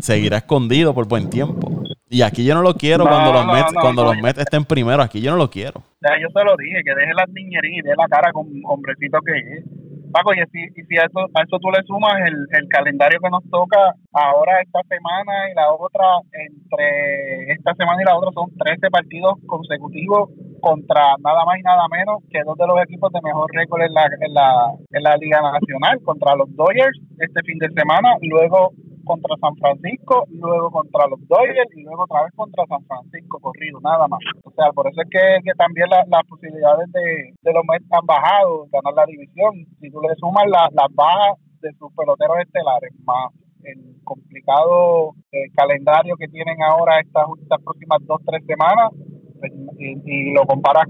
seguirá escondido por buen tiempo. Y aquí yo no lo quiero cuando los Mets, cuando los Mets estén primero, aquí yo no lo quiero. Ya yo te lo dije, que deje las niñerías y dé la cara con hombrecito que es. Paco, y si, y si a, eso, a eso tú le sumas el, el calendario que nos toca ahora esta semana y la otra, entre esta semana y la otra son 13 partidos consecutivos contra nada más y nada menos que dos de los equipos de mejor récord en la, en la, en la Liga Nacional, contra los Dodgers este fin de semana, y luego contra San Francisco, luego contra los Dodgers y luego otra vez contra San Francisco corrido, nada más. O sea, por eso es que, que también las posibilidades de, de los Mets han bajado, ganar la división. Si tú le sumas las bajas de sus peloteros estelares, más el complicado eh, calendario que tienen ahora estas, estas próximas dos, tres semanas, pues, y, lo comparas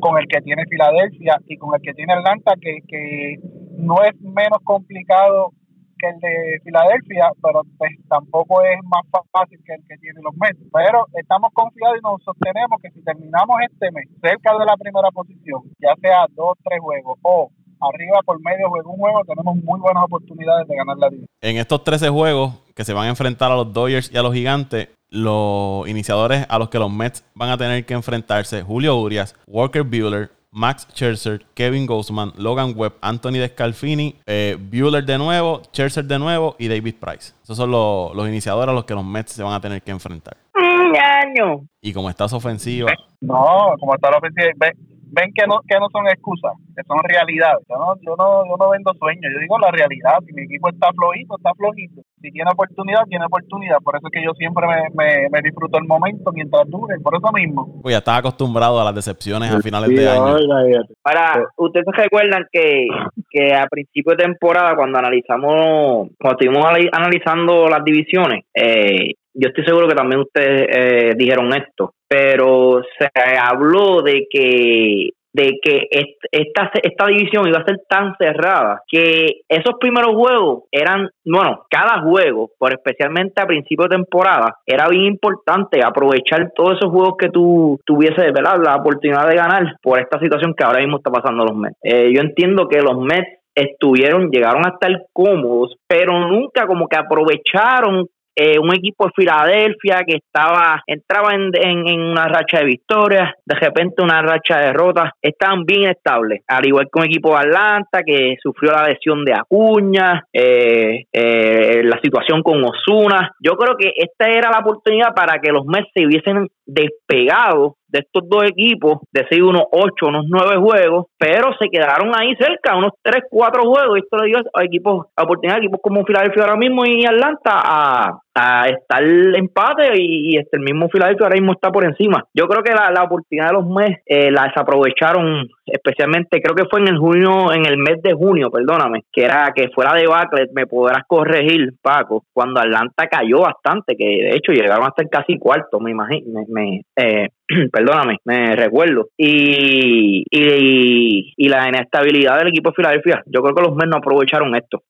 con el que tiene Filadelfia y con el que tiene Atlanta, que, que no es menos complicado que el de Filadelfia, pero pues, tampoco es más fácil que el que tiene los Mets. Pero estamos confiados y nos sostenemos que si terminamos este mes cerca de la primera posición, ya sea dos, tres juegos o arriba por medio de un juego, tenemos muy buenas oportunidades de ganar la división. En estos 13 juegos que se van a enfrentar a los Dodgers y a los Gigantes, los iniciadores a los que los Mets van a tener que enfrentarse, Julio Urias, Walker Bueller, Max Scherzer, Kevin Gosman, Logan Webb, Anthony Descalfini, eh, Bueller de nuevo, Scherzer de nuevo y David Price. Esos son los, los iniciadores a los que los Mets se van a tener que enfrentar. año. Y como estás ofensiva, No, como está la ofensiva, ven, ven que no que no son excusas, que son realidades. Yo no, yo no, yo no vendo sueños, yo digo la realidad. Si mi equipo está flojito, está flojito. Si tiene oportunidad, tiene oportunidad. Por eso es que yo siempre me, me, me disfruto el momento mientras dure. Por eso mismo. pues ya estás acostumbrado a las decepciones a finales Sí, de año. oiga. Ahora, ustedes se recuerdan que, que a principio de temporada, cuando analizamos, cuando estuvimos anali- analizando las divisiones, eh, yo estoy seguro que también ustedes eh, dijeron esto, pero se habló de que de que est- esta, esta división iba a ser tan cerrada que esos primeros juegos eran, bueno, cada juego, por especialmente a principio de temporada, era bien importante aprovechar todos esos juegos que tú tuvieses, ¿verdad? La oportunidad de ganar por esta situación que ahora mismo está pasando los Mets. Eh, yo entiendo que los Mets estuvieron, llegaron a estar cómodos, pero nunca como que aprovecharon eh, un equipo de Filadelfia que estaba entraba en, en, una racha de victorias, de repente una racha de derrotas, estaban bien estables, al igual que un equipo de Atlanta que sufrió la lesión de Acuña, eh, eh, la situación con Osuna. Yo creo que esta era la oportunidad para que los Mets se hubiesen despegado de estos dos equipos, de ser unos 8, unos 9 juegos, pero se quedaron ahí cerca, unos 3, 4 juegos. Y esto le dio a equipos, a oportunidad a equipos como Filadelfia ahora mismo y Atlanta a, a estar empate y, y este, el mismo Filadelfia ahora mismo está por encima. Yo creo que la, la oportunidad de los Mets eh, la desaprovecharon, especialmente creo que fue en el junio, en el mes de junio, perdóname, que era que fuera de Baclet, me podrás corregir, Paco, cuando Atlanta cayó bastante, que de hecho llegaron hasta el casi cuarto, me imagino, me, me, eh, (clears throat) perdóname, me recuerdo. Y, y, y la inestabilidad del equipo de Filadelfia, yo creo que los Mets no aprovecharon esto.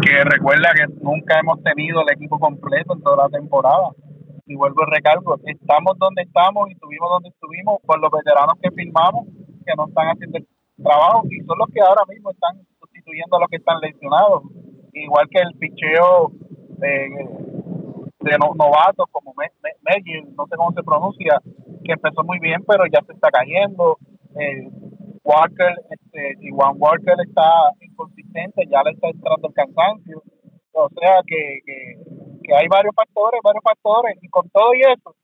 Que recuerda que nunca hemos tenido el equipo completo en toda la temporada. Y vuelvo y recalco, estamos donde estamos y estuvimos donde estuvimos por los veteranos que firmamos, que no están haciendo el trabajo y son los que ahora mismo están sustituyendo a los que están lesionados. Igual que el picheo de, de no- novatos como Me- Me- Megill, no sé cómo se pronuncia, que empezó muy bien, pero ya se está cayendo. Eh, Walker, este, si Juan Walker está ya le está entrando el cansancio. O sea que, que, que hay varios factores, varios factores, y con todo y eso,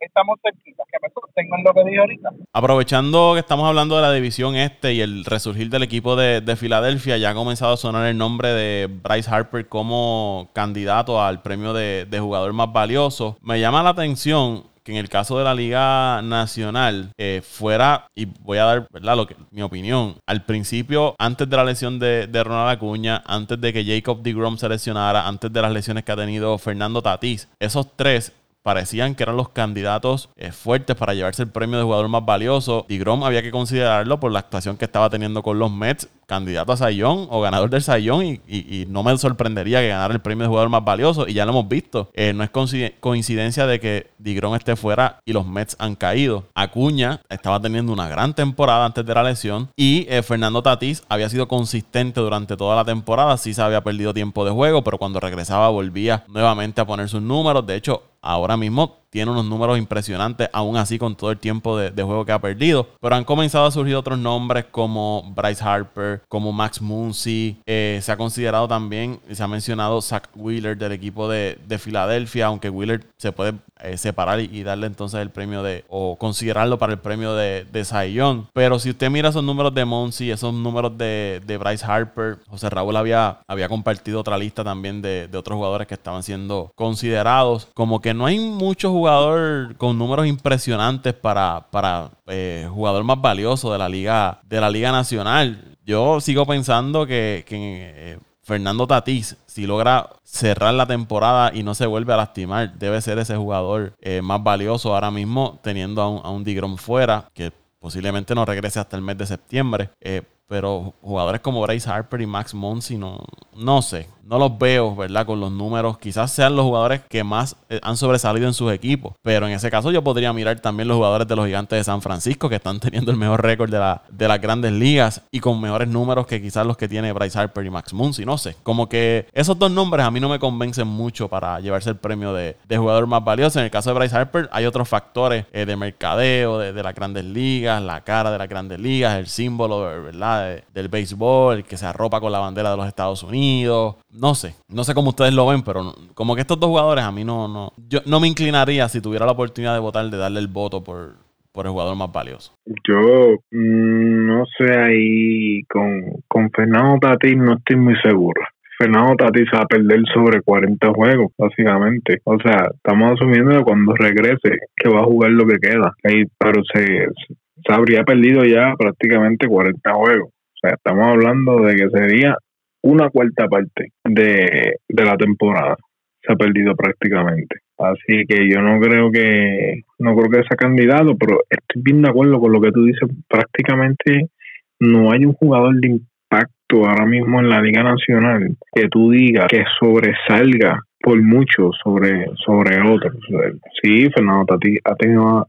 estamos cerquita, que me sostengan lo que dije ahorita. Aprovechando que estamos hablando de la división este y el resurgir del equipo de, de Filadelfia, ya ha comenzado a sonar el nombre de Bryce Harper como candidato al premio de, de jugador más valioso. Me llama la atención que en el caso de la Liga Nacional eh, fuera, y voy a dar ¿verdad? Lo que, mi opinión, al principio, antes de la lesión de, de Ronald Acuña, antes de que Jacob DeGrom se lesionara, antes de las lesiones que ha tenido Fernando Tatís, esos tres parecían que eran los candidatos eh, fuertes para llevarse el premio de jugador más valioso. DeGrom había que considerarlo por la actuación que estaba teniendo con los Mets, candidato a Sayón o ganador del Sayón, y, y- no me sorprendería que ganara el premio de jugador más valioso, y ya lo hemos visto. Eh, no es coincide- coincidencia de que DeGrom esté fuera y los Mets han caído. Acuña estaba teniendo una gran temporada antes de la lesión, y eh, Fernando Tatís había sido consistente durante toda la temporada, sí se había perdido tiempo de juego, pero cuando regresaba volvía nuevamente a poner sus números. De hecho, ahora mismo tiene unos números impresionantes, aún así con todo el tiempo de, juego que ha perdido. Pero han comenzado a surgir otros nombres como Bryce Harper, como Max Muncy. Eh, se ha considerado también, se ha mencionado Zach Wheeler del equipo de, de Filadelfia, aunque Wheeler se puede eh, separar y, darle entonces el premio de, o considerarlo para el premio de, de Young. Pero si usted mira esos números de Muncy, esos números de, Bryce Harper, José Raúl había, había compartido otra lista también de, de otros jugadores que estaban siendo considerados. Como que no hay mucho jugador con números impresionantes para, para eh, jugador más valioso de la liga, de la liga nacional. Yo sigo pensando que, eh, Fernando Tatís, si logra cerrar la temporada y no se vuelve a lastimar, debe ser ese jugador eh, más valioso ahora mismo, teniendo a un, a un Digrom fuera, que posiblemente no regrese hasta el mes de septiembre. Eh, pero jugadores como Bryce Harper y Max Monsi no, no sé, no los veo, ¿verdad? Con los números. Quizás sean los jugadores que más eh, han sobresalido en sus equipos. Pero en ese caso yo podría mirar también los jugadores de los gigantes de San Francisco que están (laughs) teniendo el mejor récord de, la, de las grandes ligas y con mejores números que quizás los que tiene Bryce Harper y Max Muncy. No sé. Como que esos dos nombres a mí no me convencen mucho para llevarse el premio de, jugador más valioso. En el caso de Bryce Harper hay otros factores eh, de mercadeo, de, las grandes ligas, la cara de las grandes ligas, el símbolo, ¿verdad? del béisbol, el que se arropa con la bandera de los Estados Unidos no sé, no sé cómo ustedes lo ven, pero como que estos dos jugadores a mí no, no, yo no me inclinaría si tuviera la oportunidad de votar, de darle el voto por, por el jugador más valioso. Yo mm, no sé ahí con, con Fernando Tatis no estoy muy seguro. Fernando Tatis va a perder sobre 40 juegos, básicamente. O sea, estamos asumiendo que cuando regrese que va a jugar lo que queda. Ahí, pero se, se habría perdido ya prácticamente 40 juegos. O sea, estamos hablando de que sería una cuarta parte de, la temporada. Se ha perdido prácticamente. Así que yo no creo que no creo que sea candidato, pero estoy bien de acuerdo con lo que tú dices. Prácticamente no hay un jugador de impacto ahora mismo en la Liga Nacional que tú digas que sobresalga por mucho sobre, sobre otros. Sí, Fernando Tati ha tenido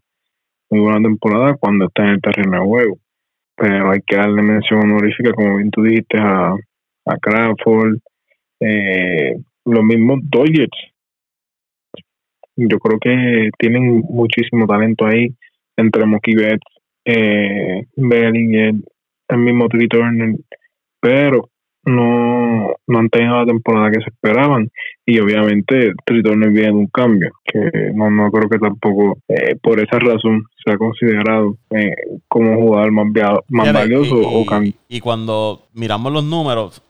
muy buena temporada cuando está en el terreno de juego, pero hay que darle mención honorífica, como bien tú dijiste, a, a Crawford, eh, los mismos Dodgers. Yo creo que tienen muchísimo talento ahí entre Mookie Betts, eh, Bellinger, el mismo Tree pero no, no han tenido la temporada que se esperaban y obviamente Tree Turner viene un cambio que no, no creo que tampoco eh, por esa razón se ha considerado eh, como jugador más, más valioso o y cuando miramos los números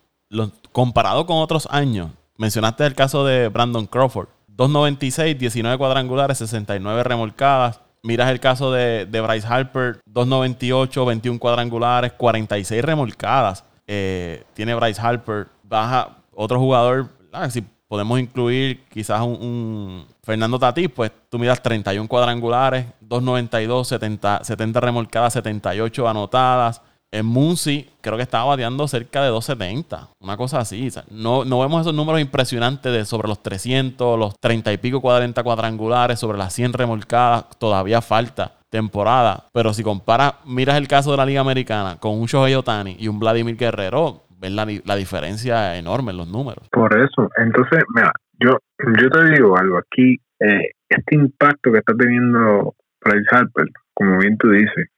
comparado con otros años, mencionaste el caso de Brandon Crawford. 2.96, 19 cuadrangulares, 69 remolcadas. Miras el caso de, Bryce Harper, 2.98, 21 cuadrangulares, 46 remolcadas. Eh, tiene Bryce Harper. Baja otro jugador, si podemos incluir quizás un, Fernando Tatís, pues tú miras 31 cuadrangulares, 2.92, 70, 70 remolcadas, 78 anotadas. En Muncy creo que estaba bateando cerca de 270, una cosa así. no, no vemos esos números impresionantes de sobre los 300, los 30 y pico 40 cuadrangulares, sobre las 100 remolcadas. Todavía falta temporada. Pero si comparas, miras el caso de la Liga Americana con un Shohei Otani y un Vladimir Guerrero, ves la, la diferencia enorme en los números. Por eso, entonces, mira, yo, yo te digo algo aquí. Eh, este impacto que está teniendo Bryce Harper, como bien tú dices,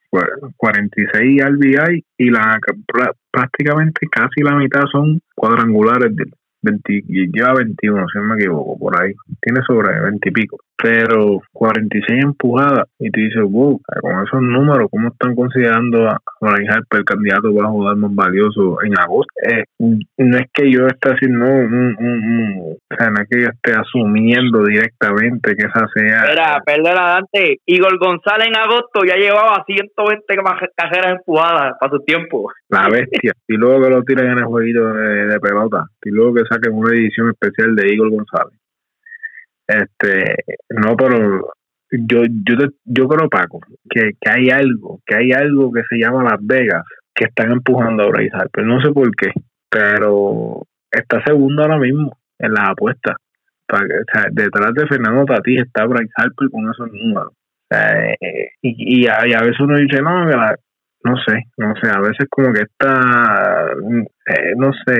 46 RBI y la prácticamente casi la mitad son cuadrangulares del 20, lleva 21, si no me equivoco, por ahí. Tiene sobre 20 y pico. Pero 46 empujadas. Y te dices, wow, con esos números, ¿cómo están considerando a Brian Harper el candidato para jugar más valioso en agosto? Eh, no es que yo esté haciendo un, un, o sea, no es que yo esté asumiendo directamente que esa sea. Era, perdona, Dante. Igor González en agosto ya llevaba 120 cajeras empujadas para su tiempo. La bestia. y luego que lo tiran en el jueguito de, pelota. Y luego que saquen una edición especial de Igor González. Este, no, pero yo, yo, yo creo, Paco, que, que hay algo, que hay algo que se llama Las Vegas, que están empujando a Bryce Harper. No sé por qué, pero está segundo ahora mismo en las apuestas. detrás de Fernando Tatís está Bryce Harper con esos números. Eh, y, y, a, veces uno dice, no, no sé, no sé, a veces como que está, eh, no sé,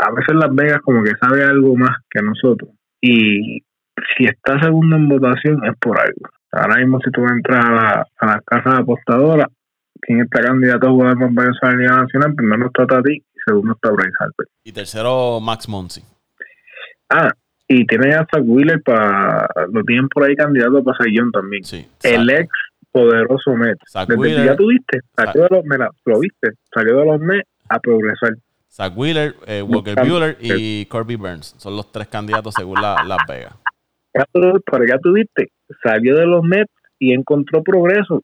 a veces Las Vegas como que sabe algo más que nosotros. Y si está segundo en votación es por algo. Ahora mismo si tú entras a la, a la casa de apostadora, quien está candidato a jugar más varios a la Liga Nacional, primero está Tati y segundo está Bryce Harper. Y tercero Max Monsi. Ah, y tiene a Zach Wheeler para, lo tienen por ahí candidato para Sayón también. Sí, el ex poderoso Met. Desde ya tuviste, salió de los, mira, lo viste, salió de los Mets a progresar. Zach Wheeler, eh, Walker Bueller y Corby Burns son los tres candidatos según Las Vegas para ya tuviste, salió de los Mets y encontró progreso.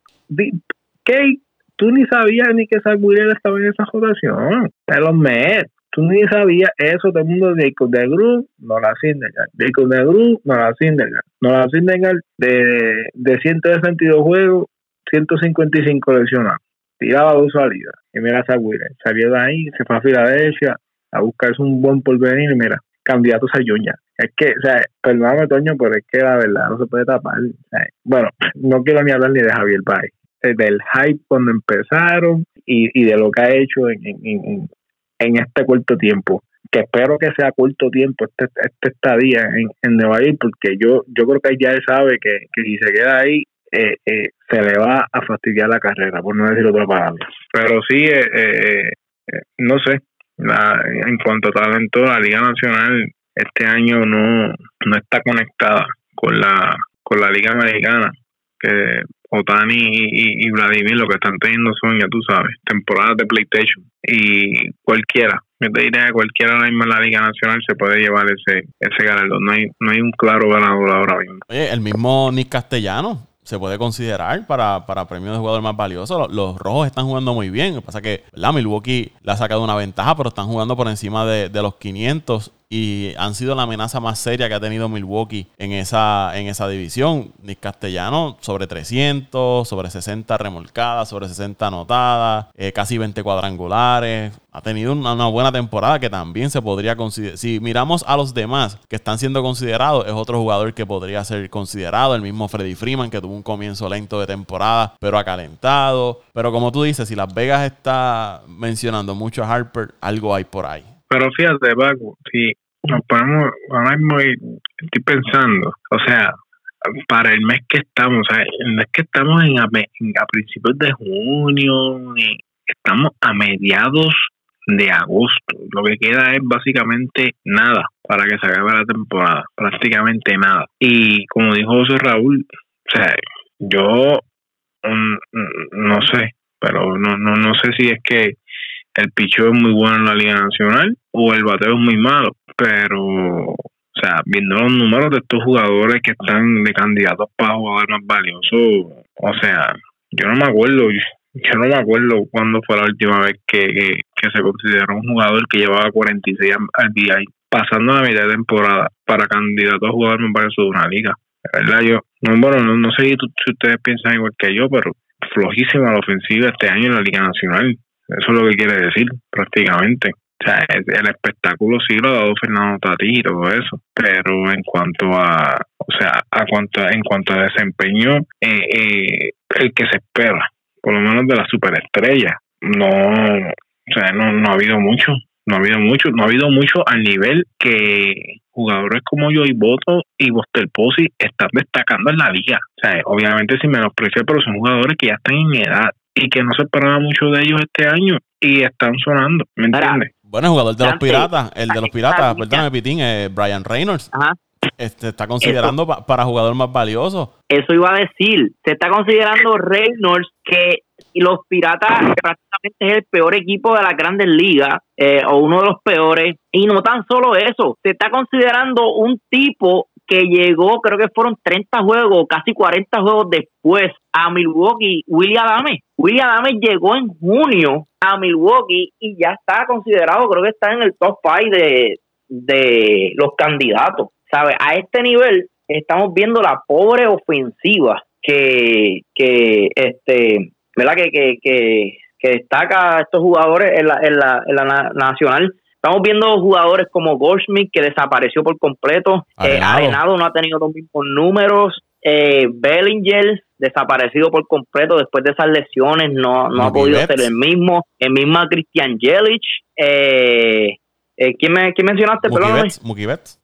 ¿Qué? Tú ni sabías ni que Zach estaba en esa rotación de los Mets. Tú ni sabías eso, todo el mundo de Jacob de Gru, no la Sindegar. Jacob de Gru, no la Sindegar. No la Sindegar de, de 162 juegos, 155 lesionados. Tiraba dos salidas. Y mira Zach Salió de ahí, se fue a Filadelfia, a buscarse un buen porvenir y mira, candidatos a Junior. Es que, o sea, perdóname, Toño, pero es que la verdad no se puede tapar. bueno, no quiero ni hablar ni de Javier Baez, del hype cuando empezaron y, y de lo que ha hecho en este corto tiempo que espero que sea corto tiempo este, este estadía en, en Nueva York, porque yo yo creo que ya él sabe que, que si se queda ahí, eh, eh, se le va a fastidiar la carrera, por no decir otra palabra. Pero sí, eh, no sé, en cuanto a talento, la Liga Nacional este año no, no está conectada con la, con la Liga Americana, que Otani y, y, Vladimir lo que están teniendo son, ya tú sabes, temporadas de PlayStation. Y cualquiera, yo te diría que cualquiera en la Liga Nacional se puede llevar ese, ese galardón. No hay, no hay un claro ganador ahora mismo. Oye, el mismo Nick Castellano se puede considerar para, para premio de jugador más valioso. Los, rojos están jugando muy bien. Lo que pasa es que la Milwaukee le ha sacado una ventaja, pero están jugando por encima de, de los 500 y han sido la amenaza más seria que ha tenido Milwaukee en esa, en esa división. Nick Castellano sobre 300, sobre 60 remolcadas, sobre 60 anotadas, eh, casi 20 cuadrangulares. Ha tenido una, buena temporada que también se podría considerar. Si miramos a los demás que están siendo considerados, es otro jugador que podría ser considerado. El mismo Freddy Freeman, que tuvo un comienzo lento de temporada, pero ha calentado. Pero como tú dices, si Las Vegas está mencionando mucho a Harper, algo hay por ahí. Pero fíjate, Paco, si nos ponemos, ahora mismo estoy pensando, o sea, para el mes que estamos, o sea, el mes que estamos en a, principios de junio, estamos a mediados de agosto. Lo que queda es básicamente nada para que se acabe la temporada, prácticamente nada. Y como dijo José Raúl, o sea, yo mm, no sé, pero no, no, no sé si es que el picho es muy bueno en la Liga Nacional o el bateo es muy malo, pero, o sea, viendo los números de estos jugadores que están de candidatos para jugador más valioso, o sea, yo no me acuerdo, yo no me acuerdo cuándo fue la última vez que, que, se consideró un jugador que llevaba 46 al día y pasando la mitad de temporada para candidato a jugador más valioso de una liga. ¿Verdad? Yo, no, bueno, no, no sé si, si ustedes piensan igual que yo, pero flojísima la ofensiva este año en la Liga Nacional. Eso es lo que quiere decir, prácticamente. O sea, el espectáculo sí lo ha dado Fernando Tati y todo eso, pero en cuanto a, o sea, a cuanto en cuanto a desempeño, eh, eh, el que se espera, por lo menos de la superestrella, no, o sea, no, no ha habido mucho, no ha habido mucho, no ha habido mucho al nivel que jugadores como yo y Boto y Buster Posey están destacando en la liga. O sea, obviamente sin menosprecio, pero son jugadores que ya están en edad y que no se esperaba mucho de ellos este año y están sonando, ¿me entiendes? Bueno, el jugador de los piratas, el de los piratas, perdóname, Pitín, eh, Brian Reynolds. Este, está considerando para jugador más valioso. Eso iba a decir. Se está considerando Reynolds que los Piratas prácticamente es el peor equipo de las grandes ligas eh, o uno de los peores. Y no tan solo eso, se está considerando un tipo que llegó, creo que fueron 30 juegos, casi 40 juegos después a Milwaukee, William Adame. William Adame llegó en junio a Milwaukee y ya está considerado, creo que está en el top 5 de, de los candidatos. ¿Sabe? A este nivel estamos viendo la pobre ofensiva que, que este, ¿verdad? Que, que, que, que destaca a estos jugadores en la, en la, en la nacional Estamos viendo jugadores como Goldschmidt, que desapareció por completo. Eh, Arenado, no ha tenido los mismos números. Eh, Bellinger, desaparecido por completo después de esas lesiones, no, no ha podido ser el mismo. El mismo Christian Jelic. Eh, eh, ¿quién, me, ¿Quién mencionaste?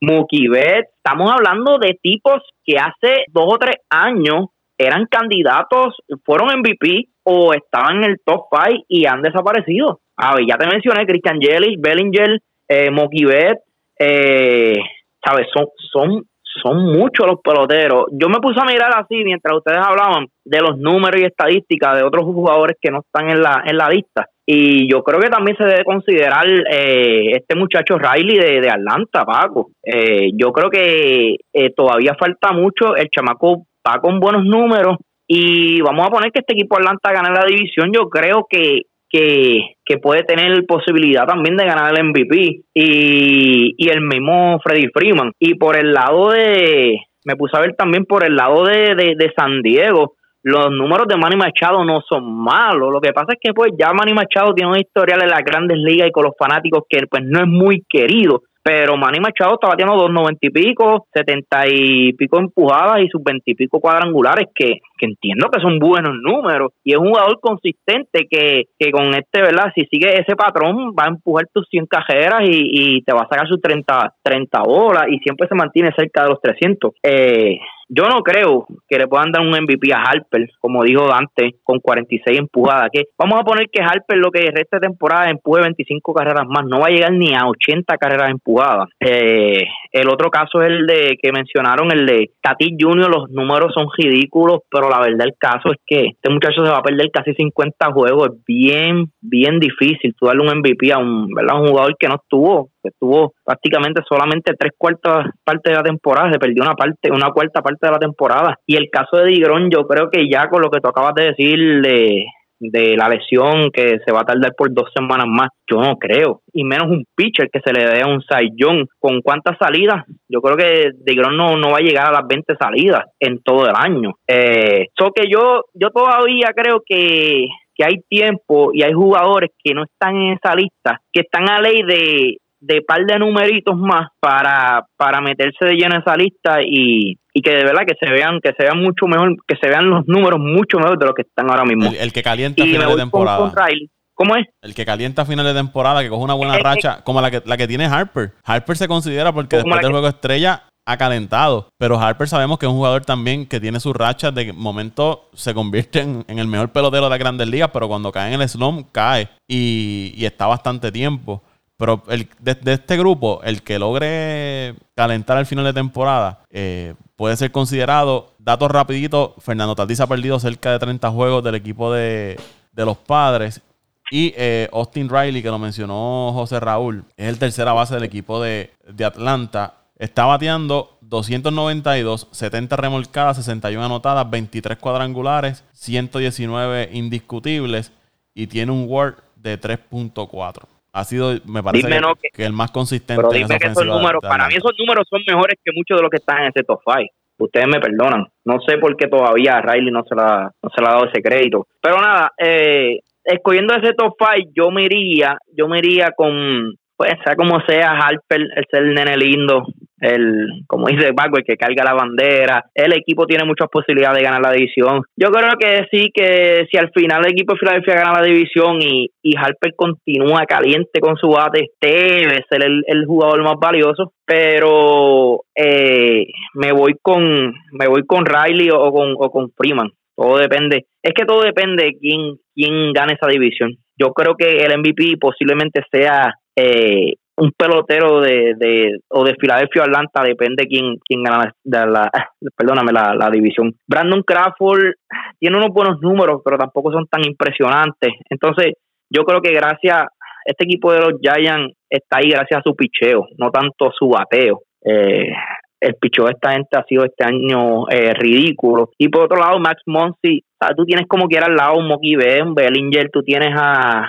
Mookie Betts. Estamos hablando de tipos que hace dos o tres años eran candidatos, fueron MVP o estaban en el top 5 y han desaparecido. A ver, ya te mencioné Christian Yelich, Bellinger, eh, Mokibet, eh, ¿sabes? Son, son, son muchos los peloteros. Yo me puse a mirar así mientras ustedes hablaban de los números y estadísticas de otros jugadores que no están en la, en la lista. Y yo creo que también se debe considerar eh, este muchacho Riley de, de Atlanta, Paco. Eh, yo creo que eh, todavía falta mucho. El chamaco va con buenos números. Y vamos a poner que este equipo Atlanta gane la división. Yo creo que que, puede tener posibilidad también de ganar el MVP y, y el mismo Freddy Freeman. Y por el lado de, me puse a ver también por el lado de, de, San Diego, los números de Manny Machado no son malos. Lo que pasa es que pues ya Manny Machado tiene un historial en las grandes ligas y con los fanáticos que pues no es muy querido pero Manny Machado está batiendo dos noventa y pico, setenta y pico empujadas y sus veintipico cuadrangulares, que, que entiendo que son buenos números. Y es un jugador consistente que, que con este, ¿verdad? Si sigue ese patrón, va a empujar tus 100 cajeras y, y te va a sacar sus 30, 30 bolas y siempre se mantiene cerca de los 300. Eh, yo no creo que le puedan dar un MVP a Harper, como dijo Dante, con 46 empujadas. Que vamos a poner que Harper lo que resta de temporada empuje 25 carreras más, no va a llegar ni a 80 carreras empujadas. Eh, el otro caso es el de que mencionaron, el de Tatis Jr., los números son ridículos, pero la verdad el caso es que este muchacho se va a perder casi 50 juegos, es bien, bien difícil tú darle un MVP a un, ¿verdad? un jugador que no estuvo estuvo prácticamente solamente tres cuartas partes de la temporada, se perdió una parte, una cuarta parte de la temporada. Y el caso de Digrón, yo creo que ya con lo que tú acabas de decir de, de la lesión que se va a tardar por dos semanas más, yo no creo. Y menos un pitcher que se le dé a un Saiyón. ¿Con cuántas salidas? Yo creo que Digrón no, no va a llegar a las 20 salidas en todo el año. Eh, que yo, yo todavía creo que que hay tiempo y hay jugadores que no están en esa lista, que están a ley de, de par de numeritos más para, para meterse de lleno en esa lista y, y que de verdad que se vean que se vean mucho mejor que se vean los números mucho mejor de lo que están ahora mismo el, que calienta a final de temporada ¿Cómo es? El que calienta a final de temporada, que coge una buena racha, como la que, la que tiene Harper. Harper se considera porque después del juego estrella ha calentado. Pero Harper sabemos que es un jugador también que tiene sus rachas de momento se convierte en, el mejor pelotero de las grandes ligas, pero cuando cae en el slump, cae. Y, y está bastante tiempo. Pero el, de, este grupo, el que logre calentar al final de temporada eh, puede ser considerado, datos rapiditos, Fernando Tatis ha perdido cerca de 30 juegos del equipo de, los padres. Y eh, Austin Riley, que lo mencionó José Raúl, es el tercera base del equipo de, de Atlanta. Está bateando 292, 70 remolcadas, 61 anotadas, 23 cuadrangulares, 119 indiscutibles y tiene un WAR de 3.4 ha sido, me parece que, el más consistente. Pero dime que esos números, para mí esos números son mejores que muchos de los que están en ese top 5. Ustedes me perdonan. No sé por qué todavía a Riley no se, la, no se le ha dado ese crédito. Pero nada, eh, escogiendo ese top 5, yo me iría, yo me iría con, pues sea como sea, Harper, el ser nene lindo, el, como dice Paco, el que carga la bandera. El equipo tiene muchas posibilidades de ganar la división. Yo creo que sí, que si al final el equipo de Filadelfia gana la división y, y Harper continúa caliente con su bate, debe ser el, jugador más valioso. Pero eh, me voy con me voy con Riley o con, o con Freeman. Todo depende. Es que todo depende de quién, quién gane esa división. Yo creo que el MVP posiblemente sea eh, un pelotero de, de o de Filadelfia o Atlanta, depende quién, quién gana la, (laughs) perdóname, la, división. Brandon Crawford tiene unos buenos números, pero tampoco son tan impresionantes. Entonces, yo creo que gracias, este equipo de los Giants está ahí gracias a su picheo, no tanto su bateo. Eh, el picheo de esta gente ha sido este año eh, ridículo. Y por otro lado, Max Monsi, tú tienes como quiera al lado un Moki un Bellinger, tú tienes a,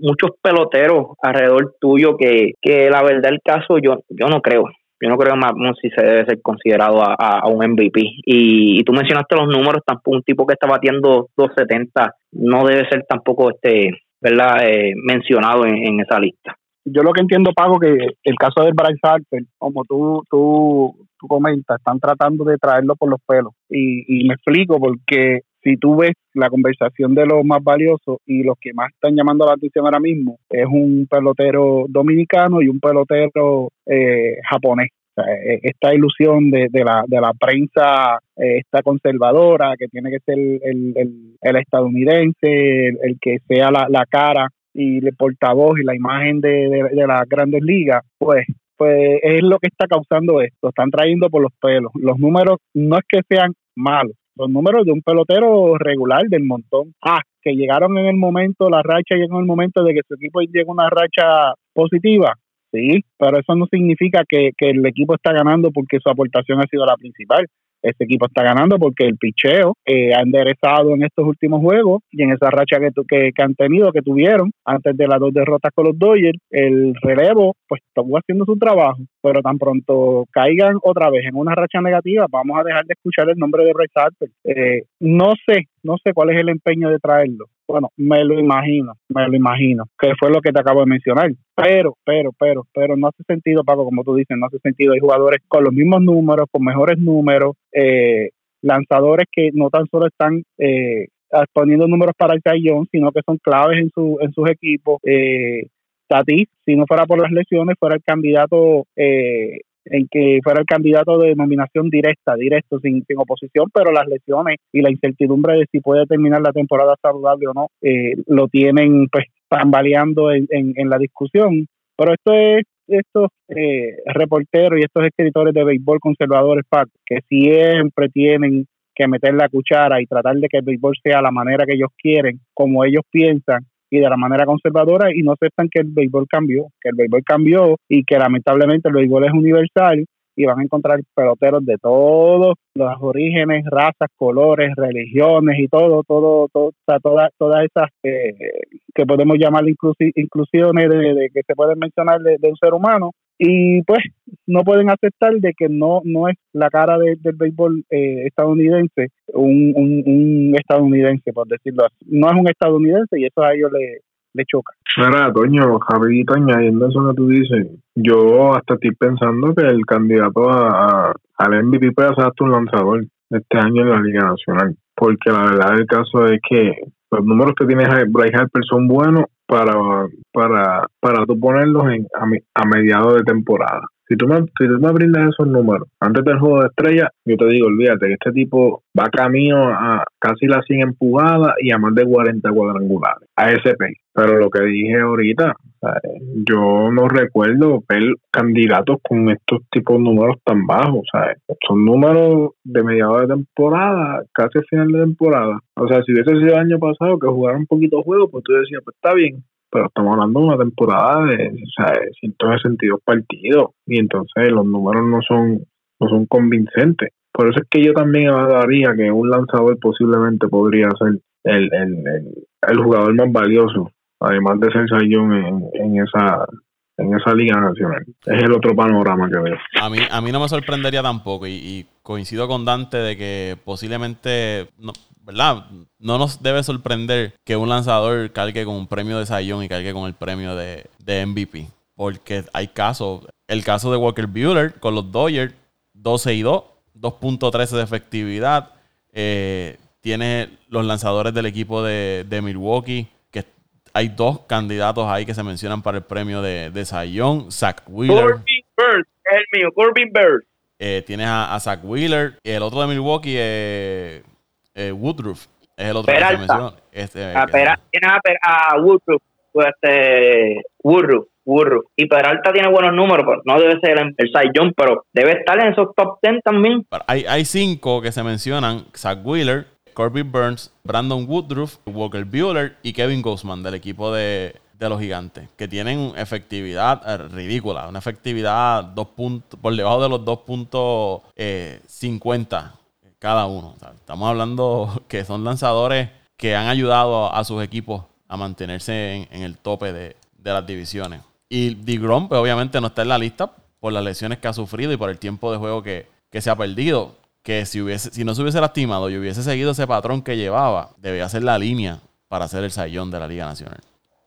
muchos peloteros alrededor tuyo que, que la verdad el caso yo, yo no creo. Yo no creo que si se debe ser considerado a, un MVP. Y, tú mencionaste los números, tampoco un tipo que está batiendo 270 no debe ser tampoco este verdad eh, mencionado en, esa lista. Yo lo que entiendo, Pago, que el caso de Bryce Harper, como tú, tú, tú comentas, están tratando de traerlo por los pelos. Y, y me explico porque si tú ves la conversación de los más valiosos y los que más están llamando la atención ahora mismo, es un pelotero dominicano y un pelotero eh, japonés. E, esta ilusión de, de, la, de la prensa eh, esta conservadora, que tiene que ser el, el, estadounidense, el, que sea la, la cara y el portavoz y la imagen de, de, las grandes ligas, pues pues es lo que está causando esto, están trayendo por los pelos. Los números no es que sean malos, los números de un pelotero regular del montón. Ah, que llegaron en el momento, la racha llegó en el momento de que su equipo llega una racha positiva. Sí, pero eso no significa que, que el equipo está ganando porque su aportación ha sido la principal este equipo está ganando porque el picheo eh, ha enderezado en estos últimos juegos y en esa racha que, que, que, han tenido, que tuvieron antes de las dos derrotas con los Dodgers, el relevo pues estuvo haciendo su trabajo, pero tan pronto caigan otra vez en una racha negativa, vamos a dejar de escuchar el nombre de Bryce Harper. Eh, no sé, no sé cuál es el empeño de traerlo. Bueno, me lo imagino, me lo imagino, que fue lo que te acabo de mencionar. Pero, pero, pero, pero no hace sentido, Paco, como tú dices, no hace sentido. Hay jugadores con los mismos números, con mejores números, eh, lanzadores que no tan solo están eh, poniendo números para el Cayón, sino que son claves en, su, en sus equipos. Eh, Tatis, si no fuera por las lesiones, fuera el candidato eh, en que fuera el candidato de nominación directa, directo, sin, sin oposición, pero las lesiones y la incertidumbre de si puede terminar la temporada saludable o no, eh, lo tienen pues tambaleando en, en, la discusión. Pero esto es estos eh, reporteros y estos escritores de béisbol conservadores, que siempre tienen que meter la cuchara y tratar de que el béisbol sea la manera que ellos quieren, como ellos piensan, y de la manera conservadora y no aceptan que el béisbol cambió, que el béisbol cambió y que lamentablemente el béisbol es universal y van a encontrar peloteros de todos los orígenes, razas, colores, religiones y todo, todo, todo todas todas esas eh, que podemos llamar inclusiones de, que se pueden mencionar de, un ser humano. Y pues no pueden aceptar de que no no es la cara del béisbol eh, estadounidense un, un, estadounidense por decirlo así. No es un estadounidense y eso a ellos le, le choca. Mira, Toño, añadiendo eso que tú dices, yo hasta estoy pensando que el candidato a, al MVP puede ser hasta un lanzador este año en la Liga Nacional, porque la verdad del caso es que los números que tiene Bryce Harper son buenos para para para tú ponerlos en, a, a mediados de temporada. Si tú, me, si tú me brindas esos números antes del juego de estrella, yo te digo, olvídate que este tipo va camino a casi la 100 empujadas y a más de 40 cuadrangulares, a ese Pero lo que dije ahorita, yo no recuerdo ver candidatos con estos tipos de números tan bajos. ¿sabes? Son números de mediados de temporada, casi final de temporada. O sea, si hubiese sido el año pasado que jugara un poquito juego, pues tú decías, pues está bien pero estamos hablando de una temporada de, o sea, 162 partidos y entonces los números no son no son convincentes. Por eso es que yo también hablaría que un lanzador posiblemente podría ser el, el, el, jugador más valioso, además de ser Sayón en esa en esa liga nacional. Es el otro panorama que veo. A mí, a mí no me sorprendería tampoco y, coincido con Dante de que posiblemente, no, ¿verdad? No nos debe sorprender que un lanzador cargue con un premio de Sayón y cargue con el premio de, MVP. Porque hay casos, el caso de Walker Bueller con los Dodgers, 12 y 2, 2.13 de efectividad. Eh, tiene los lanzadores del equipo de, Milwaukee, que hay dos candidatos ahí que se mencionan para el premio de, de Sayón, Zach Wheeler. Corbin Bird, el mío, Corbin Bird. Eh, tienes a, a, Zach Wheeler, el otro de Milwaukee, eh, eh, Woodruff es el otro que se mencionó. Este, a, Pera, tiene a, a Woodruff, pues, este, Woodruff, Woodruff. Y Peralta tiene buenos números, pero no debe ser el, el Side pero debe estar en esos top 10 también. Hay, hay cinco que se mencionan: Zach Wheeler, Corbin Burns, Brandon Woodruff, Walker Bueller y Kevin Gosman del equipo de, de los gigantes, que tienen efectividad eh, ridícula, una efectividad dos puntos, por debajo de los 2.50 eh, cada uno. estamos hablando (laughs) que son lanzadores que han ayudado a, sus equipos a mantenerse en, el tope de, las divisiones. Y DeGrom, pues obviamente no está en la lista por las lesiones que ha sufrido y por el tiempo de juego que, se ha perdido. Que si, hubiese, si no se hubiese lastimado y hubiese seguido ese patrón que llevaba, debía ser la línea para ser el sayón de la Liga Nacional.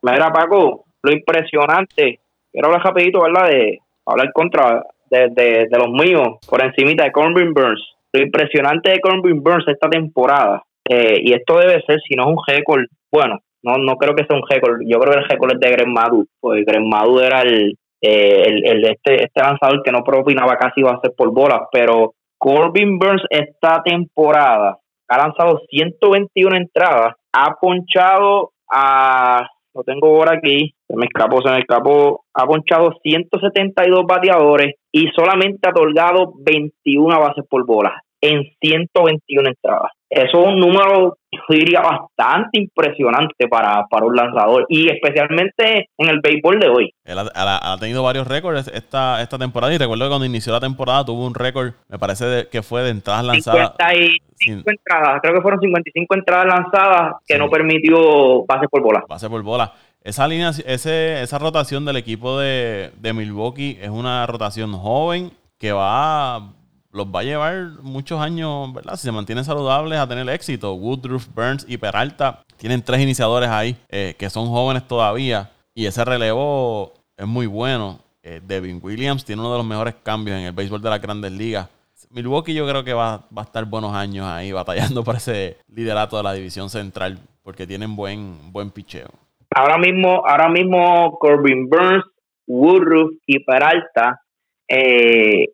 Mira, Paco, lo impresionante, quiero hablar rapidito, ¿verdad? De hablar contra de, los míos, por encimita de Corbin Burns. Lo impresionante de Corbin Burns esta temporada, eh, y esto debe ser, si no es un récord, bueno, no no creo que sea un récord, yo creo que el récord es de Greg Madu, porque Greg Madu era el, eh, el, este, este lanzador que no propinaba casi ser por bolas, pero Corbin Burns esta temporada ha lanzado 121 entradas, ha ponchado a, lo tengo por aquí, se me escapó, se me escapó, ha ponchado 172 bateadores y solamente ha otorgado 21 bases por bola en 121 entradas. Eso es un número, yo diría, bastante impresionante para, para un lanzador y especialmente en el béisbol de hoy. Él ha, tenido varios récords esta, esta temporada y recuerdo que cuando inició la temporada tuvo un récord, me parece que fue de entradas lanzadas. 55 entradas, creo que fueron 55 entradas lanzadas que no permitió bases por bola. Bases por bola. Esa línea, ese, esa rotación del equipo de, Milwaukee es una rotación joven que va, los va a llevar muchos años, ¿verdad? Si se mantienen saludables a tener éxito. Woodruff, Burns y Peralta tienen tres iniciadores ahí eh, que son jóvenes todavía y ese relevo es muy bueno. Eh, Devin Williams tiene uno de los mejores cambios en el béisbol de las grandes ligas. Milwaukee yo creo que va, va a estar buenos años ahí (laughs) batallando por ese liderato de la división central porque tienen buen, buen picheo. Ahora mismo, ahora mismo Corbin Burns, Woodruff y Peralta eh,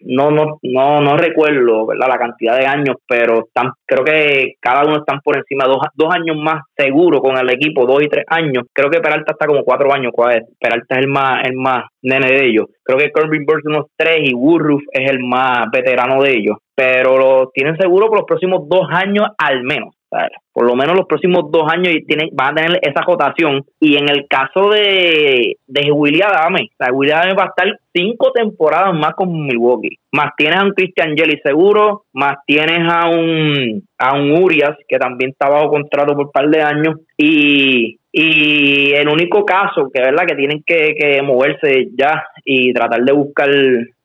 no, no, no, no recuerdo ¿verdad? la cantidad de años, pero están, creo que cada uno están por encima, dos, dos años más seguro con el equipo, dos y tres años. Creo que Peralta está como cuatro años, Peralta es el más, el más nene de ellos. Creo que Corbin Burns unos tres y Woodruff es el más veterano de ellos, pero lo tienen seguro por los próximos dos años al menos por lo menos los próximos dos años tienen, van a tener esa cotación. Y en el caso de, de William Adame, o William Adame va a estar cinco temporadas más con Milwaukee. Más tienes a un Christian Jelly seguro, más tienes a un, a un Urias, que también está bajo contrato por un par de años. Y, y el único caso que, ¿verdad? que tienen que, que moverse ya y tratar de buscar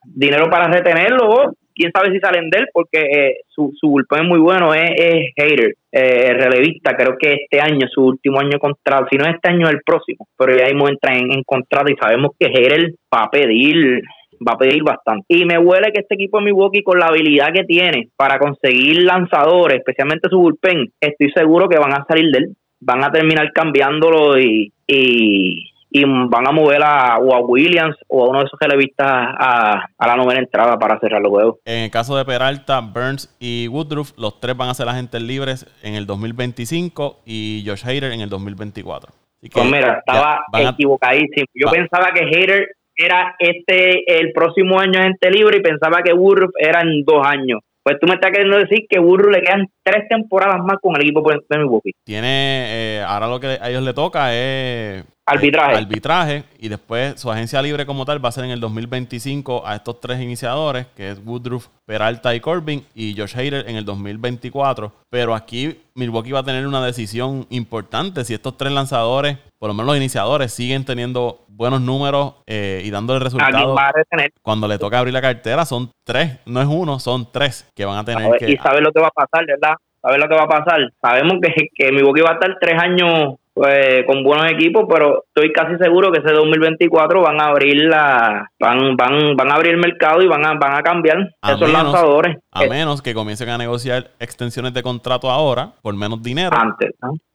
dinero para retenerlo quién sabe si salen de él, porque eh, su, su bullpen es muy bueno, es, es Hater, eh, relevista, creo que este año, su último año contrato, si no este año, el próximo, pero ya mismo entra en, contrato y sabemos que Hater va a pedir va a pedir bastante. Y me huele que este equipo de Milwaukee, con la habilidad que tiene para conseguir lanzadores, especialmente su bullpen, estoy seguro que van a salir de él, van a terminar cambiándolo y y van a mover a, o a Williams o a uno de esos relevistas a, a la novena entrada para cerrar los juegos. En el caso de Peralta, Burns y Woodruff, los tres van a ser agentes libres en el 2025 y Josh Hader en el 2024. pues mira, estaba equivocadísimo. Yo pensaba que Hader era este el próximo año agente libre y pensaba que Woodruff era en dos años. Pues tú me estás queriendo decir que Woodruff le quedan tres temporadas más con el equipo de Milwaukee. Tiene, eh, ahora lo que a ellos le toca es Arbitraje. arbitraje. Y después su agencia libre como tal va a ser en el 2025 a estos tres iniciadores, que es Woodruff, Peralta y Corbin, y Josh Hader en el 2024. Pero aquí Milwaukee va a tener una decisión importante. Si estos tres lanzadores, por lo menos los iniciadores, siguen teniendo buenos números eh, y dándole resultados. Cuando le toca abrir la cartera, son tres, no es uno, son tres que van a tener que. Y sabes lo que va a pasar, ¿verdad? ¿Sabes lo que va a pasar? Sabemos que, que Milwaukee va a estar tres años pues, con buenos equipos, pero estoy casi seguro que ese 2024 van a abrir la van van van a abrir el mercado y van a van a cambiar esos lanzadores. A menos que comiencen a negociar extensiones de contrato ahora por menos dinero. Antes,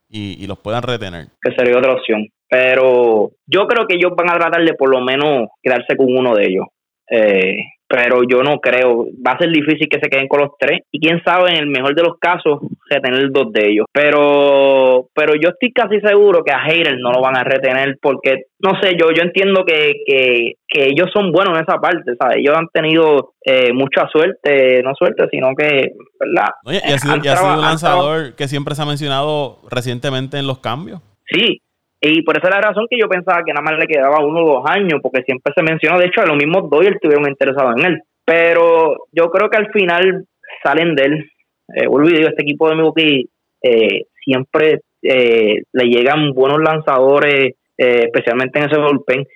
y, y los puedan retener. Que sería otra opción. Pero yo creo que ellos van a tratar de por lo menos quedarse con uno de ellos. Eh, pero yo no creo, va a ser difícil que se queden con los tres y quién sabe en el mejor de los casos retener dos de ellos, pero pero yo estoy casi seguro que a Hayden no lo van a retener porque no sé, yo yo entiendo que, que, ellos son buenos en esa parte, ¿sabes? Ellos han tenido eh, mucha suerte, no suerte, sino que, ¿verdad? y ha sido, y ha sido un lanzador que siempre se ha mencionado recientemente en los cambios. Sí, y por esa es la razón que yo pensaba que nada más le quedaba uno o dos años, porque siempre se mencionó, de hecho, a los mismos Doyle estuvieron interesados en él. Pero yo creo que al final salen de él. Eh, digo, este equipo de Milwaukee eh, siempre eh, le llegan buenos lanzadores, eh, especialmente en ese bullpen.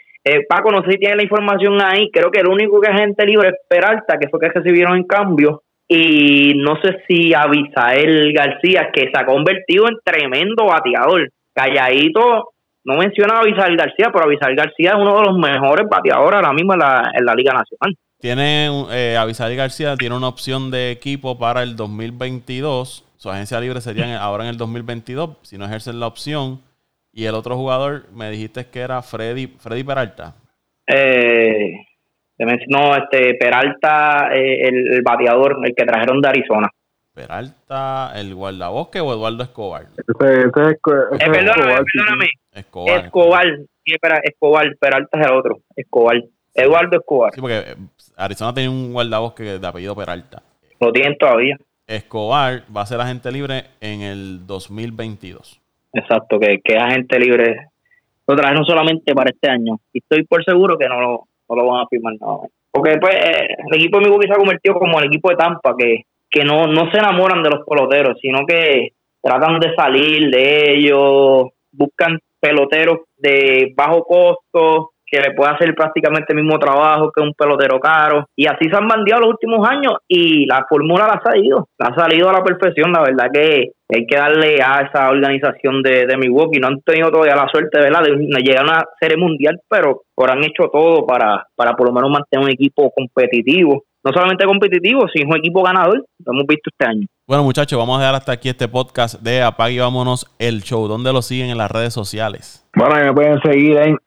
Paco, no sé si tiene la información ahí. Creo que el único que es gente libre es Peralta, que fue que recibieron en cambio. Y no sé si Avisael García, que se ha convertido en tremendo bateador. Calladito, no menciona a Avisal García, pero Avisal García es uno de los mejores bateadores ahora mismo en la, en la Liga Nacional. Tiene, eh, Avisal García tiene una opción de equipo para el 2022. Su agencia libre sería ahora en el 2022, si no ejercen la opción. Y el otro jugador, me dijiste que era Freddy, Freddy Peralta. Eh, no, este Peralta, eh, el, bateador, el que trajeron de Arizona. Peralta, el guardabosque o Eduardo Escobar. Ese, es, perdóname, Escobar. Escobar. Sí, Escobar, Peralta es el otro. Escobar. Eduardo Escobar. Sí, porque eh, Arizona tiene un guardabosque de apellido Peralta. Lo tienen todavía. Escobar va a ser agente libre en el 2022. Exacto, que, que es agente libre. Lo trajeron solamente para este año. Y estoy por seguro que no lo, no lo van a firmar nuevamente. Porque pues, el equipo de Milwaukee se ha convertido como el equipo de Tampa, que, que no, no se enamoran de los peloteros, sino que tratan de salir de ellos, buscan peloteros de bajo costo que le puede hacer prácticamente el mismo trabajo que un pelotero caro. Y así se han bandeado los últimos años y la fórmula la ha salido, la ha salido a la perfección. La verdad que hay que darle a esa organización de, de Milwaukee. No han tenido todavía la suerte de llegar a una serie mundial, pero ahora han hecho todo para, para por lo menos mantener un equipo competitivo. No solamente competitivo, sino un equipo ganador. Lo hemos visto este año. Bueno, muchachos, vamos a dejar hasta aquí este podcast de Apague y Vámonos el Show. ¿Dónde lo siguen en las redes sociales? Bueno, me pueden seguir en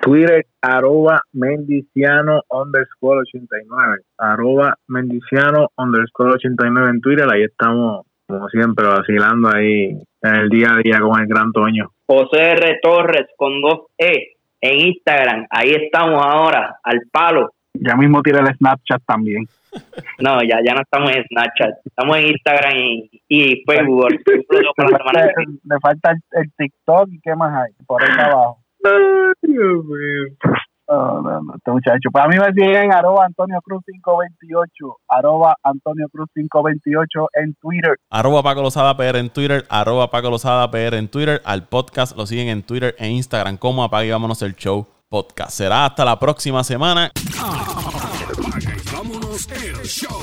Twitter, arroba mendiciano underscore 89. Arroba mendiciano underscore 89 en Twitter. Ahí estamos, como siempre, vacilando ahí en el día a día con el gran Toño. José R. Torres con dos E en Instagram. Ahí estamos ahora, al palo. Ya mismo tira el Snapchat también. No, ya, ya no estamos en Snapchat. Estamos en Instagram y, y Facebook. Le falta el, TikTok y qué más hay por ahí abajo. Ay, Dios mío. Oh, no, no, este muchacho. Para pues mí me siguen arroba Antonio Cruz 528, arroba Antonio Cruz 528 en Twitter. Arroba Paco Lozada PR en Twitter, arroba Paco Lozada PR en Twitter. Al podcast lo siguen en Twitter e Instagram como Apague y Vámonos el Show Podcast. Será hasta la próxima semana. Y vámonos el show.